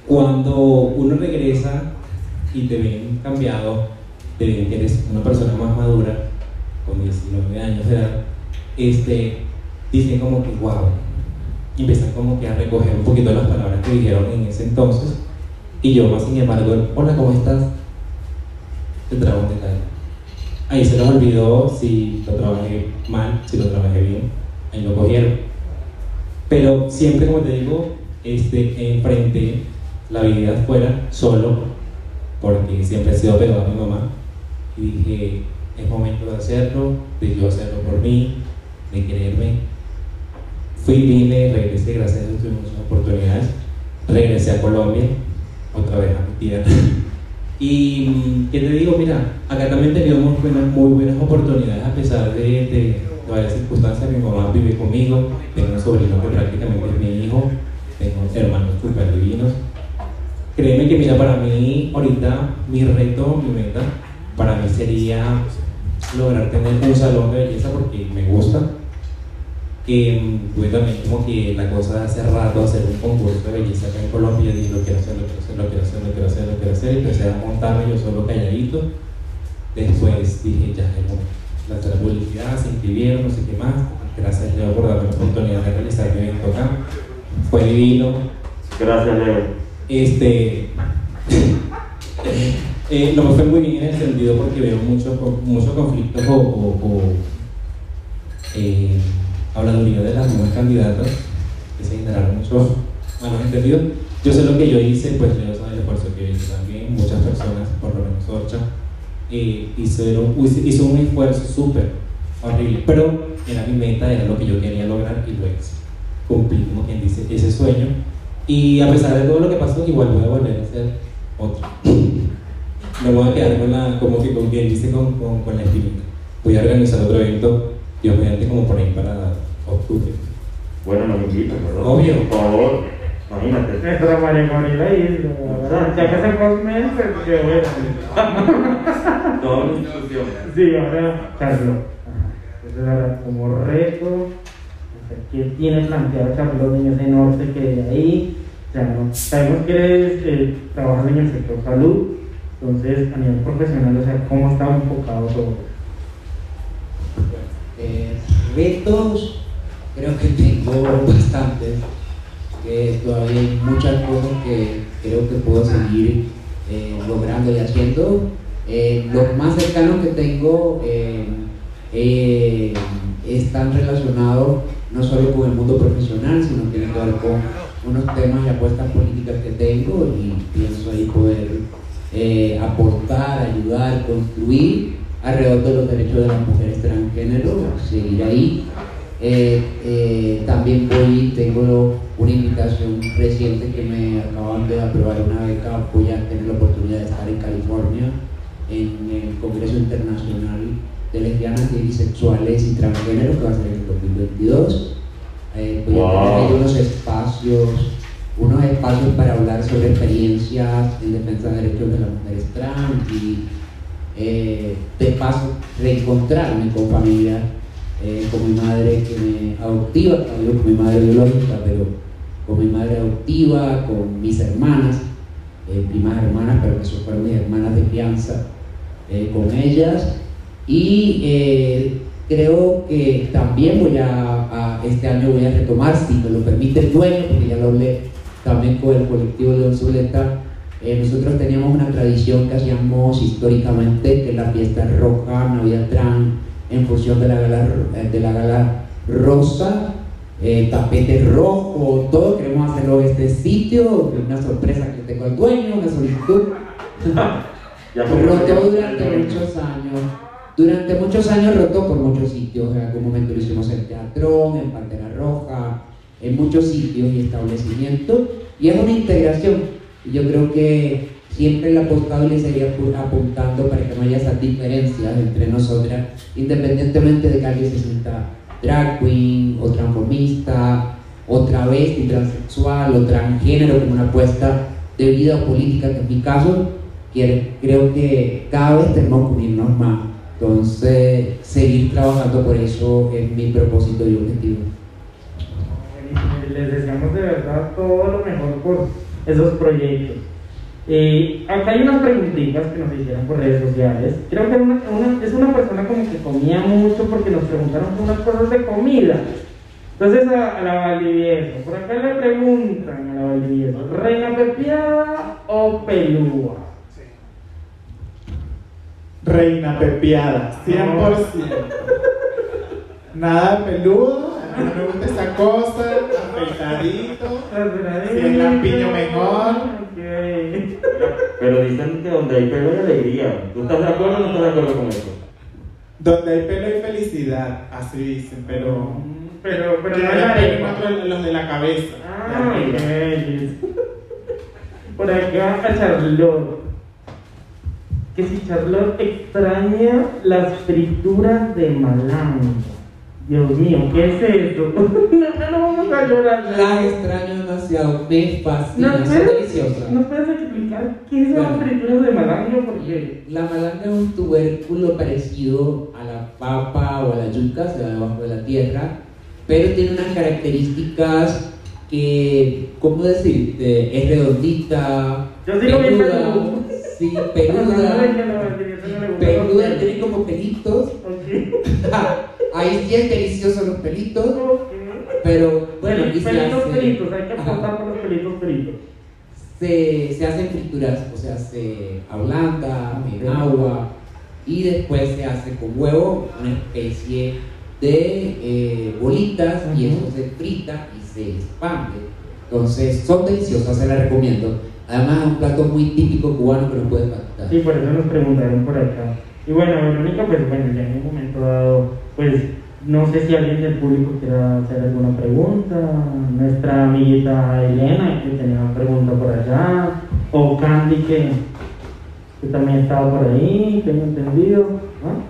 Cuando uno regresa y te ven cambiado, te ven que eres una persona más madura, con 19 años de edad, este, dicen como que wow, y empiezan como que a recoger un poquito las palabras que dijeron en ese entonces, y yo más sin embargo, hola, ¿cómo estás? Te traigo un detalle. Ahí se les olvidó si lo trabajé mal, si lo trabajé bien, ahí lo cogieron. Pero siempre, como te digo, este, enfrenté la vida afuera solo, porque siempre he sido pegado a mi mamá, y dije, es momento de hacerlo, de yo hacerlo por mí, de quererme. Fui, vine, regresé, gracias a Dios tuve muchas oportunidades. Regresé a Colombia, otra vez a mi tierra. Y, mm, ¿qué te digo? Mira, acá también muy buenas, muy buenas oportunidades a pesar de, de, varias circunstancias. Mi mamá vive conmigo, tengo un sobrino que prácticamente es mi hijo, tengo hermanos súper divinos. Créeme que, mira, para mí, ahorita, mi reto, mi meta, para mí sería lograr tener un salón de belleza porque me gusta. Que tuve también como que la cosa de hace rato hacer un concurso de belleza acá en Colombia, dije lo quiero hacer, lo quiero hacer, lo quiero hacer, lo quiero hacer, lo quiero hacer, y empecé a montarme yo solo calladito. Después dije, ya, es. Lanzar la publicidad, se inscribieron, no sé qué más. Gracias Leo por darme la oportunidad de realizar mi evento acá. Fue divino. Gracias, Leo. Este, eh, no me fue muy bien en el sentido porque veo muchos muchos conflictos o, o, o eh, habladuría de las nuevas candidatas que se generaron muchos malos entendidos. Yo sé lo que yo hice, pues yo sabe el esfuerzo que hice también, muchas personas, por lo menos Orcha, eh, hicieron, hizo un esfuerzo súper horrible, pero era mi meta, era lo que yo quería lograr y lo hice. Cumplí, como quien dice, ese sueño. Y a pesar de todo lo que pasó, igual voy a volver a hacer otro. Me voy a quedar con la, como que con quien dice, con, con, con la espinita. Voy a organizar otro evento, Dios mediante, como por ahí para octubre. Bueno, nos invitan, ¿verdad? Obvio. Por favor, imagínate. Nuestra Isla, ¿verdad? Ya que se fue meses, que bueno. Toda una institución. Sí, ahora Carlos. Entonces ahora como reto, ¿qué tiene planteado Carlos los niños de norte que de ahí? O sea, no, sabemos que eres, eh, trabajas en el sector salud, entonces a nivel profesional, o sea, ¿cómo está enfocado todo? Retos, creo que tengo bastantes, que todavía hay muchas cosas que creo que puedo seguir eh, logrando y haciendo. Eh, los más cercanos que tengo eh, eh, están relacionados no solo con el mundo profesional, sino que tienen que ver con unos temas y apuestas políticas que tengo y pienso ahí poder aportar, ayudar, construir alrededor de los derechos de las mujeres transgénero, seguir ahí. Eh, eh, también voy, tengo una invitación reciente que me acaban de aprobar una beca, voy a tener la oportunidad de estar en California en el Congreso Internacional de Lesbianas, Gay, Bisexuales y Transgénero que va a ser en el 2022. Eh, voy a tener unos espacios, unos espacios para hablar sobre experiencias en defensa de derechos de las mujeres trans y eh, de paso reencontrarme con familia, eh, con mi madre que me adoptiva, digo con mi madre biológica, pero con mi madre adoptiva, con mis hermanas, eh, primas hermanas, pero que son fueron mis hermanas de crianza, eh, con ellas. Y creo que también voy a, a- este año voy a retomar, si me lo permite el dueño, porque ya lo hablé también con el colectivo de Zuleta, eh, nosotros teníamos una tradición que hacíamos históricamente, que es la fiesta roja, Navidad Trans, en función de la gala, eh, de la gala rosa, eh, tapete rojo, todo. Queremos hacerlo en este sitio, una sorpresa que tengo al dueño, una solicitud. Rotó durante muchos años. Durante muchos años rotó por muchos sitios. En algún momento lo hicimos en Teatrón, en Pantera Roja, en muchos sitios y establecimientos. Y es una integración. Yo creo que siempre la apostado y le seguiría apu- apuntando para que no haya esas diferencias entre nosotras, independientemente de que alguien se sienta drag queen o transformista, o travesti, transexual o transgénero como una apuesta de vida o política, que en mi caso creo que cada vez tenemos que unirnos más. Entonces, seguir trabajando por eso es mi propósito y objetivo. Les deseamos de verdad todo lo mejor por esos proyectos. Eh, acá hay unas preguntitas que nos hicieron por redes sociales. Creo que una- una- es una persona como que comía mucho porque nos preguntaron por unas cosas de comida. Entonces a, a la Valdivieso, por acá le preguntan a la Valdivieso, ¿reina pepiada o pelúa? Reina pepiada, 100%. Nada peludo, no me gusta esa cosa, afeitadito. Si es lampiño mejor. Pero dicen que donde hay pelo hay alegría. ¿Tú estás de acuerdo o no estás de acuerdo con eso? Donde hay pelo hay felicidad, así dicen, pero. Pero, pero que no hay pelo en arepa. otro- los de la cabeza. Ah. Por acá a Charlotte. que si Charlotte extraña las frituras de malango. Dios mío, ¿qué es eso? no, no vamos a llorar. La extraño demasiado, me fascina, ¿Nos son puedes, deliciosas. ¿Nos puedes explicar qué las Bueno. frituras de malango? Porque La malanga es un tubérculo parecido a la papa o a la yuca, se da debajo de la tierra, pero tiene unas características que, ¿cómo decirte? Es redondita, Yo peluda, sí, No, no, no, peluda, no, no, no, no, no, no, peluda, no, tiene como pelitos, Ok. Ahí sí es delicioso los pelitos, pero bueno, y se pelitos hace- hay que Ajá. apuntar por los pelitos peritos. se, se hacen frituras, o sea, se ablanda en agua y después se hace con huevo una especie de eh, bolitas y Ujú. eso se frita y se expande. Entonces, son deliciosas, se las recomiendo. Además, es un plato muy típico cubano que no puede faltar. Sí, por eso nos preguntaron por acá. Y bueno, Verónica, pues bueno, ya en un momento dado, pues no sé si alguien del público quiera hacer alguna pregunta. Nuestra amiguita Elena, que tenía una pregunta por allá. O Candy, que, que también estaba por ahí, tengo entendido. ¿no?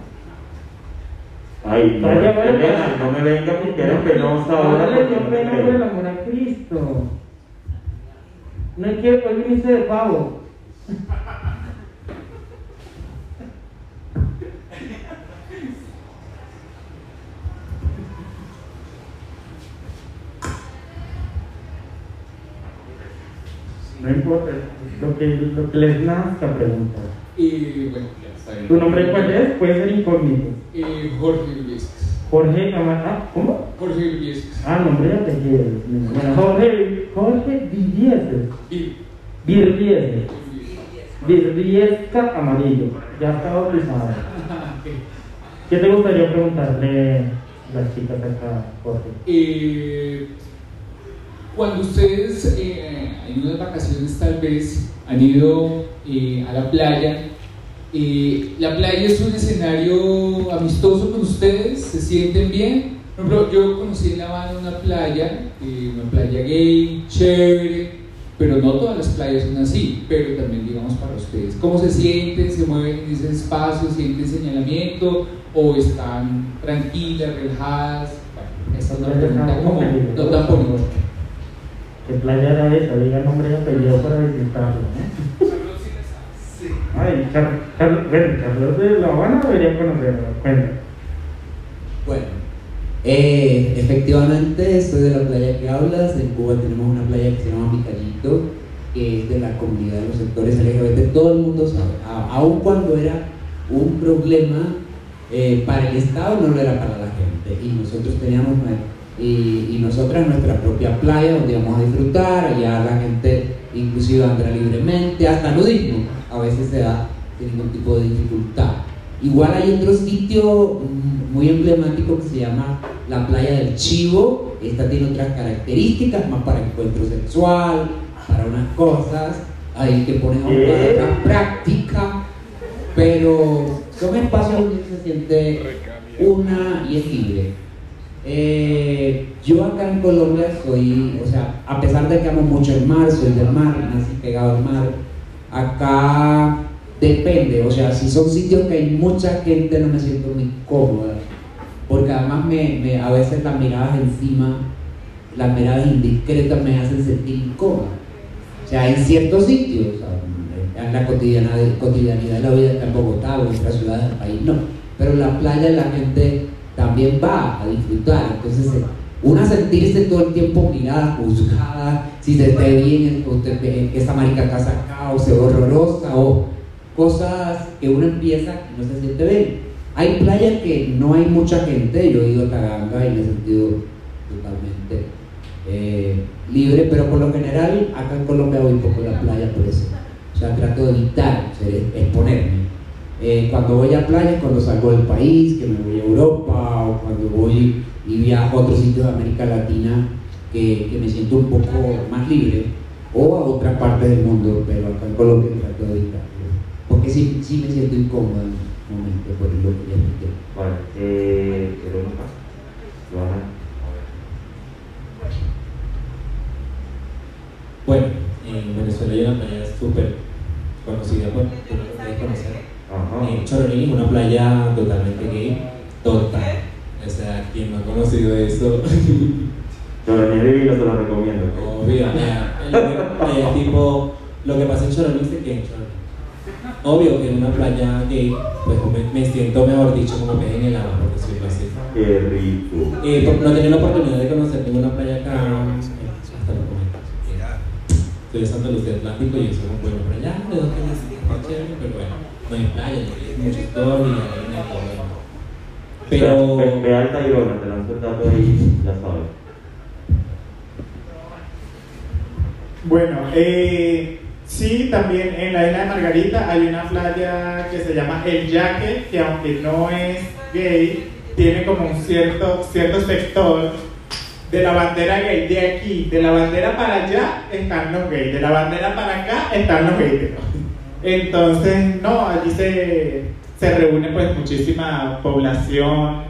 Ay, no, Elena, vaya. no me venga porque eres penosa ahora. No te pena creo. por el amor a Cristo. No es que hoy viniste de pavo. No importa, lo que, lo que les nazca preguntar. Y bueno, ya está bien. ¿Tu nombre cuál es? Puede ser incógnito. Eh, Jorge Viesques. Jorge Amar- ah, ¿Cómo? Jorge Viesques. Ah, nombre y apellido. Bueno, Jorge, Jorge Villieses. Vir- Virvieses. Vir- Virviesca Amarillo. Ya está bautizado. ¿Qué te gustaría preguntarle a las chicas acá, Jorge? Eh, cuando ustedes eh, en unas vacaciones tal vez han ido eh, a la playa, eh, la playa es un escenario amistoso con ustedes, se sienten bien. Por ejemplo, yo conocí en La Habana una playa, eh, una playa gay, chévere, pero no todas las playas son así, pero también digamos para ustedes. ¿Cómo se sienten? ¿Se mueven en ese espacio? ¿Sienten señalamiento? ¿O están tranquilas, relajadas? Bueno, esa es una pregunta como no tan bonita. ¿Qué playa era esa? Diga nombre y apellido para visitarlo. ¿no? Ay, Char bueno, Carlos de La Habana debería conocerlo. Cuenta. Bueno, eh, efectivamente, soy de la playa que hablas. En Cuba tenemos una playa que se llama Micallito, que es de la comunidad de los sectores LGBT. Todo el mundo sabe, a- aun cuando era un problema eh, para el Estado, no lo era para la gente. Y nosotros teníamos, y, y nosotras nuestra propia playa donde íbamos a disfrutar. Allá la gente, inclusive, anda libremente, hasta nudismo. A veces se da sin ningún tipo de dificultad. Igual hay otro sitio mm, muy emblemático que se llama la playa del Chivo. Esta tiene otras características, más para encuentro sexual, para unas cosas. Ahí que pones a ¿Qué? otra práctica. Pero son espacios donde se siente una y es libre. Eh, yo acá en Colombia soy, o sea, a pesar de que amo mucho el mar, soy del mar, nací pegado al mar, acá depende, o sea, si son sitios que hay mucha gente no me siento muy cómoda, porque además me, a veces las miradas encima, las miradas indiscretas me hacen sentir incómoda. O sea, en ciertos sitios, en la cotidiana- cotidianidad de la vida acá en Bogotá o en otras ciudades del país, no. Pero en la playa la gente también va a disfrutar. Entonces, eh, una sentirse todo el tiempo mirada, juzgada, si se ve bien, ve- esa marica está sacada, o se ve horrorosa, o cosas que uno empieza y no se siente bien. Hay playas que no hay mucha gente, yo he ido a Taganga y me he sentido totalmente eh, libre, pero por lo general acá en Colombia voy poco a la playa por eso. O sea, trato de evitar exponerme. Eh, cuando voy a playa cuando salgo del país, que me voy a Europa o cuando voy y viajo a otros sitios de América Latina que, que me siento un poco más libre o a otras partes del mundo, pero acá en Colombia trato de evitarlo. Porque sí, sí me siento incómodo en un momento por lo que ya expliqué. Vale, eh. Bueno, en Venezuela hay una playa súper conocida por por conocer. Ajá. En Choroní, una playa totalmente gay, total. O sea, quien no ha conocido eso, Choroní divino, se lo recomiendo. obvio, mira, el- eh, tipo, lo que pasa en Choroní se queda en Choroní. Obvio que en una playa gay, pues me, me siento, mejor dicho, como pez en el agua, porque soy así. Qué rico. Eh, por- no he tenido la oportunidad de conocer ninguna playa acá, eh, hasta los momentos. Soy de Santa Lucía Atlántico y yo soy un pueblo por allá, de dos calles, pero bueno, no hay playa, no hay todo. ¿no? Pero. Ve, ve al Tayrona, te lanzo el dato ahí, ya sabes. Bueno, eh, sí, también en la isla de Margarita hay una playa que se llama El Yaque, que aunque no es gay, tiene como un cierto, cierto sector de la bandera gay. De aquí, de la bandera para allá están los gays, de la bandera para acá están los heteros. Entonces, no, allí se, se reúne pues muchísima población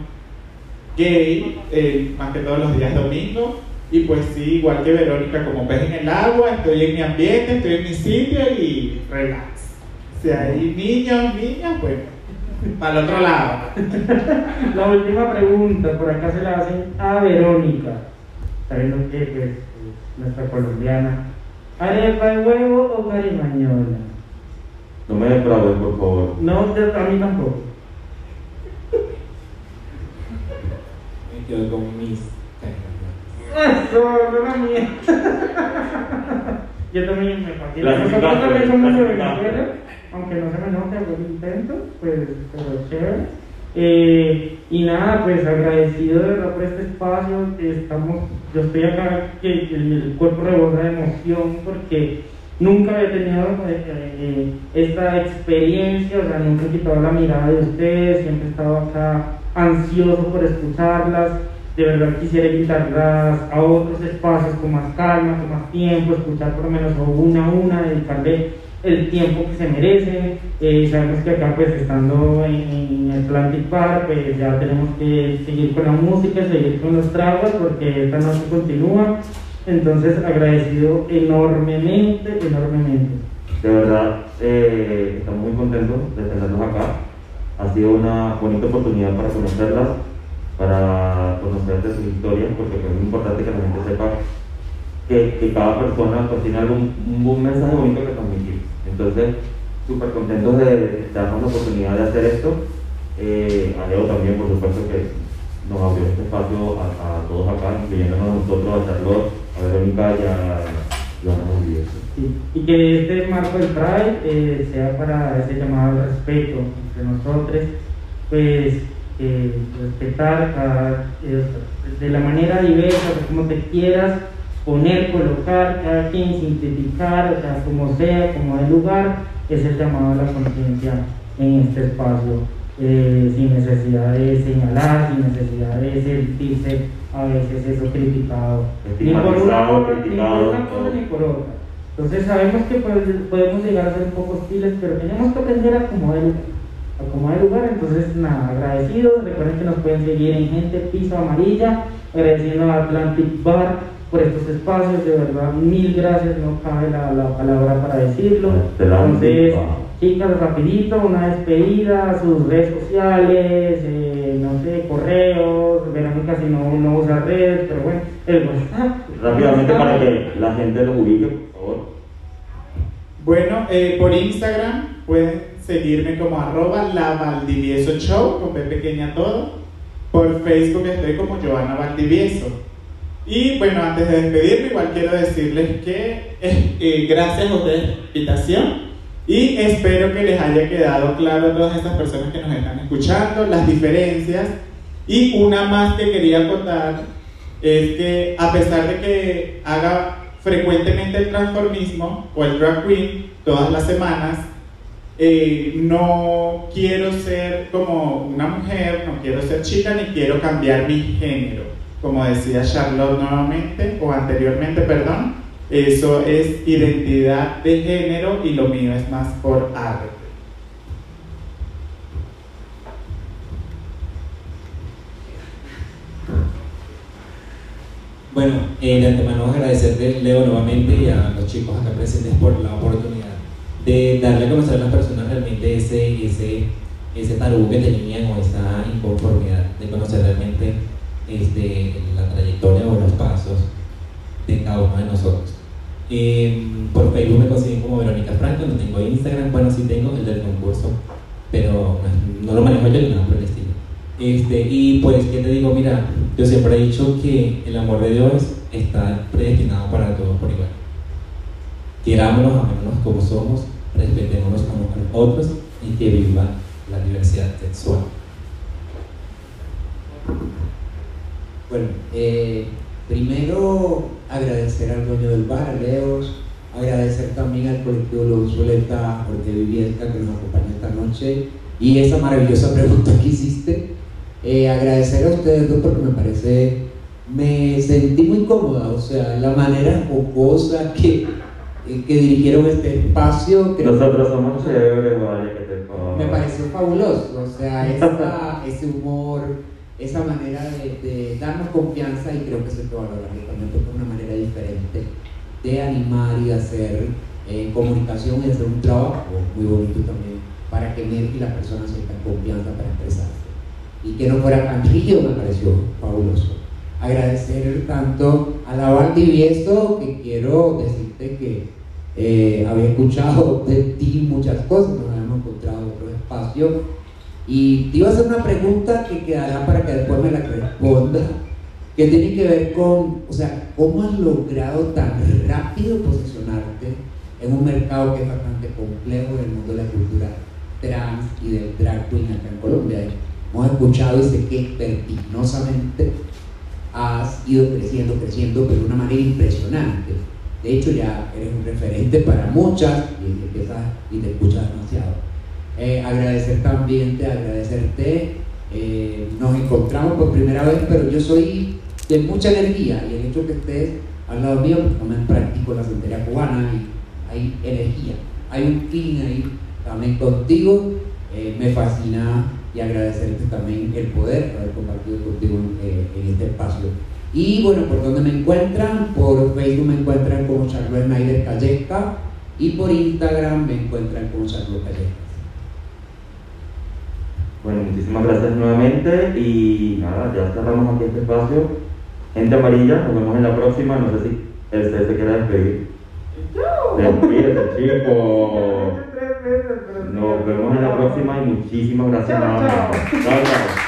gay, eh, más que todos los días domingos. Y pues sí, igual que Verónica, como pez en el agua, estoy en mi ambiente, estoy en mi sitio y relax. Si hay niños, niñas, pues para el otro lado. La última pregunta, por acá se la hacen a Verónica, sabiendo que pues, es nuestra colombiana. ¿Arepa de huevo o carimañola? No me defraudes, por favor. No, de- a mí tampoco. Me quedo con mis Eso, no la mía. Yo también me. Nosotros Clasificado, también somos de. Venezuela, aunque no se me note, el intento, pues, pero chévere. Eh, y nada, pues agradecido de verdad por este espacio. que Estamos, yo estoy acá que el, el cuerpo rebosa de emoción porque nunca había tenido eh, eh, esta experiencia, o sea, nunca he quitado la mirada de ustedes, siempre he estado acá ansioso por escucharlas. De verdad quisiera invitarlas a otros espacios con más calma, con más tiempo, escuchar por lo menos una a una, dedicarle el tiempo que se merecen. Eh, sabemos que acá, pues estando en, en Atlantic Park, pues ya tenemos que seguir con la música, seguir con los tragos, porque esta noche continúa. Entonces, agradecido enormemente, enormemente. De verdad, eh, estamos muy contentos de tenerlos acá. Ha sido una bonita oportunidad para conocerlas, para conocer de sus historias, porque es muy importante que la gente sepa que, cada persona pues, tiene algún un, mensaje bonito que transmitir. Entonces, súper contentos de, darnos la oportunidad de hacer esto. Eh, a Leo también, por supuesto, que nos abrió este espacio a, todos acá, incluyéndonos nosotros, a Charlotte, a Verónica y a Joana Uribe. Sí, Y que este marco del Pride eh, sea para ese llamado al respeto entre nosotros, pues eh, respetar eh, de la manera diversa, como te quieras poner, colocar, cada quien sintetizar, o sea, como sea, como de lugar, es el llamado a la conciencia en este espacio, eh, sin necesidad de señalar, sin necesidad de sentirse a veces eso criticado, ni por una cosa, ni por criticado, una cosa todo. ni por otra. Entonces sabemos que pues, podemos llegar a ser un poco hostiles, pero tenemos que aprender a acomodar. Acomodar el lugar, entonces nada, agradecidos. Recuerden que nos pueden seguir en Gente Piso Amarilla, agradeciendo a Atlantic Bar por estos espacios, de verdad, mil gracias, no cabe la, la palabra para decirlo. Entonces. Chicas, rapidito, una despedida, sus redes sociales, eh, no sé, correos, Verónica si no, no usa redes, pero bueno, el WhatsApp. Rápidamente para que la gente los ubique, por favor. Bueno, eh, por Instagram pueden seguirme como arroba la Valdivieso Show, con P pequeña todo. Por Facebook estoy como Joana Valdivieso. Y bueno, antes de despedirme, igual quiero decirles que eh, eh, gracias a ustedes por la invitación y espero que les haya quedado claro a todas estas personas que nos están escuchando las diferencias. Y una más que quería contar es que a pesar de que haga frecuentemente el transformismo o el drag queen todas las semanas, eh, no quiero ser como una mujer, no quiero ser chica ni quiero cambiar mi género. Como decía Charlotte nuevamente, o anteriormente, perdón, eso es identidad de género y lo mío es más por arte. Bueno, eh, de antemano agradecerte, Leo, nuevamente y a los chicos acá presentes por la oportunidad de darle a conocer a las personas realmente ese, ese, ese tabú que tenían o esa inconformidad de conocer realmente este, la trayectoria o los pasos de cada uno de nosotros. Em, por Facebook me consiguen como Verónica Franco, no tengo Instagram, bueno sí tengo el del concurso, pero no, lo manejo yo ni nada por el estilo. Este, y pues, ¿qué te digo? Mira, yo siempre he dicho que el amor de Dios está predestinado para todos por igual. Querámonos, amémonos como somos, respetémonos unos a otros y que viva la diversidad sexual. Bueno, eh, primero agradecer al dueño del bar, Leos, agradecer también al colectivo Los Zuleta Jorge Viviesca que nos acompaña esta noche y esa maravillosa pregunta que hiciste. Eh, agradecer a ustedes dos porque me parece, me sentí muy cómoda, o sea, la manera jocosa que, eh, que dirigieron este espacio. Nosotros somos chéveres, vale, que te Me pareció fabuloso, o sea, ese humor esa manera de, darnos confianza y creo que se puede valorar también por una manera diferente de animar y hacer eh, comunicación y hacer un trabajo muy bonito también para que Mer y las personas sientan confianza para expresarse. Y que no fuera tan rígido me pareció fabuloso. Agradecer tanto a la Valdivieso que quiero decirte que eh, había escuchado de ti muchas cosas nos habíamos encontrado en otro espacio y te iba a hacer una pregunta que quedará para que después me la responda, que tiene que ver con, o sea, ¿cómo has logrado tan rápido posicionarte en un mercado que es bastante complejo en el mundo de la cultura trans y del drag queen acá en Colombia? Hemos escuchado y sé que vertiginosamente has ido creciendo, creciendo, pero de una manera impresionante. De hecho, ya eres un referente para muchas y empiezas y te escuchas demasiado. Eh, agradecer también, te agradecerte. Eh, nos encontramos por primera vez, pero yo soy de mucha energía y el hecho que estés al lado mío, pues también practico la santería cubana y hay energía, hay un feeling ahí también contigo. Eh, me fascina y agradecerte también el poder haber compartido contigo en, este espacio. Y bueno, por donde me encuentran, por Facebook me encuentran como Charlotte Snyder Calleca y por Instagram me encuentran como Charlotte Calleca. Bueno, muchísimas gracias nuevamente y nada, ya cerramos aquí este espacio. Gente amarilla, nos vemos en la próxima. No sé si este se quiere despedir. Despídete, chico. Nos vemos en la próxima y muchísimas gracias. Chao, chao.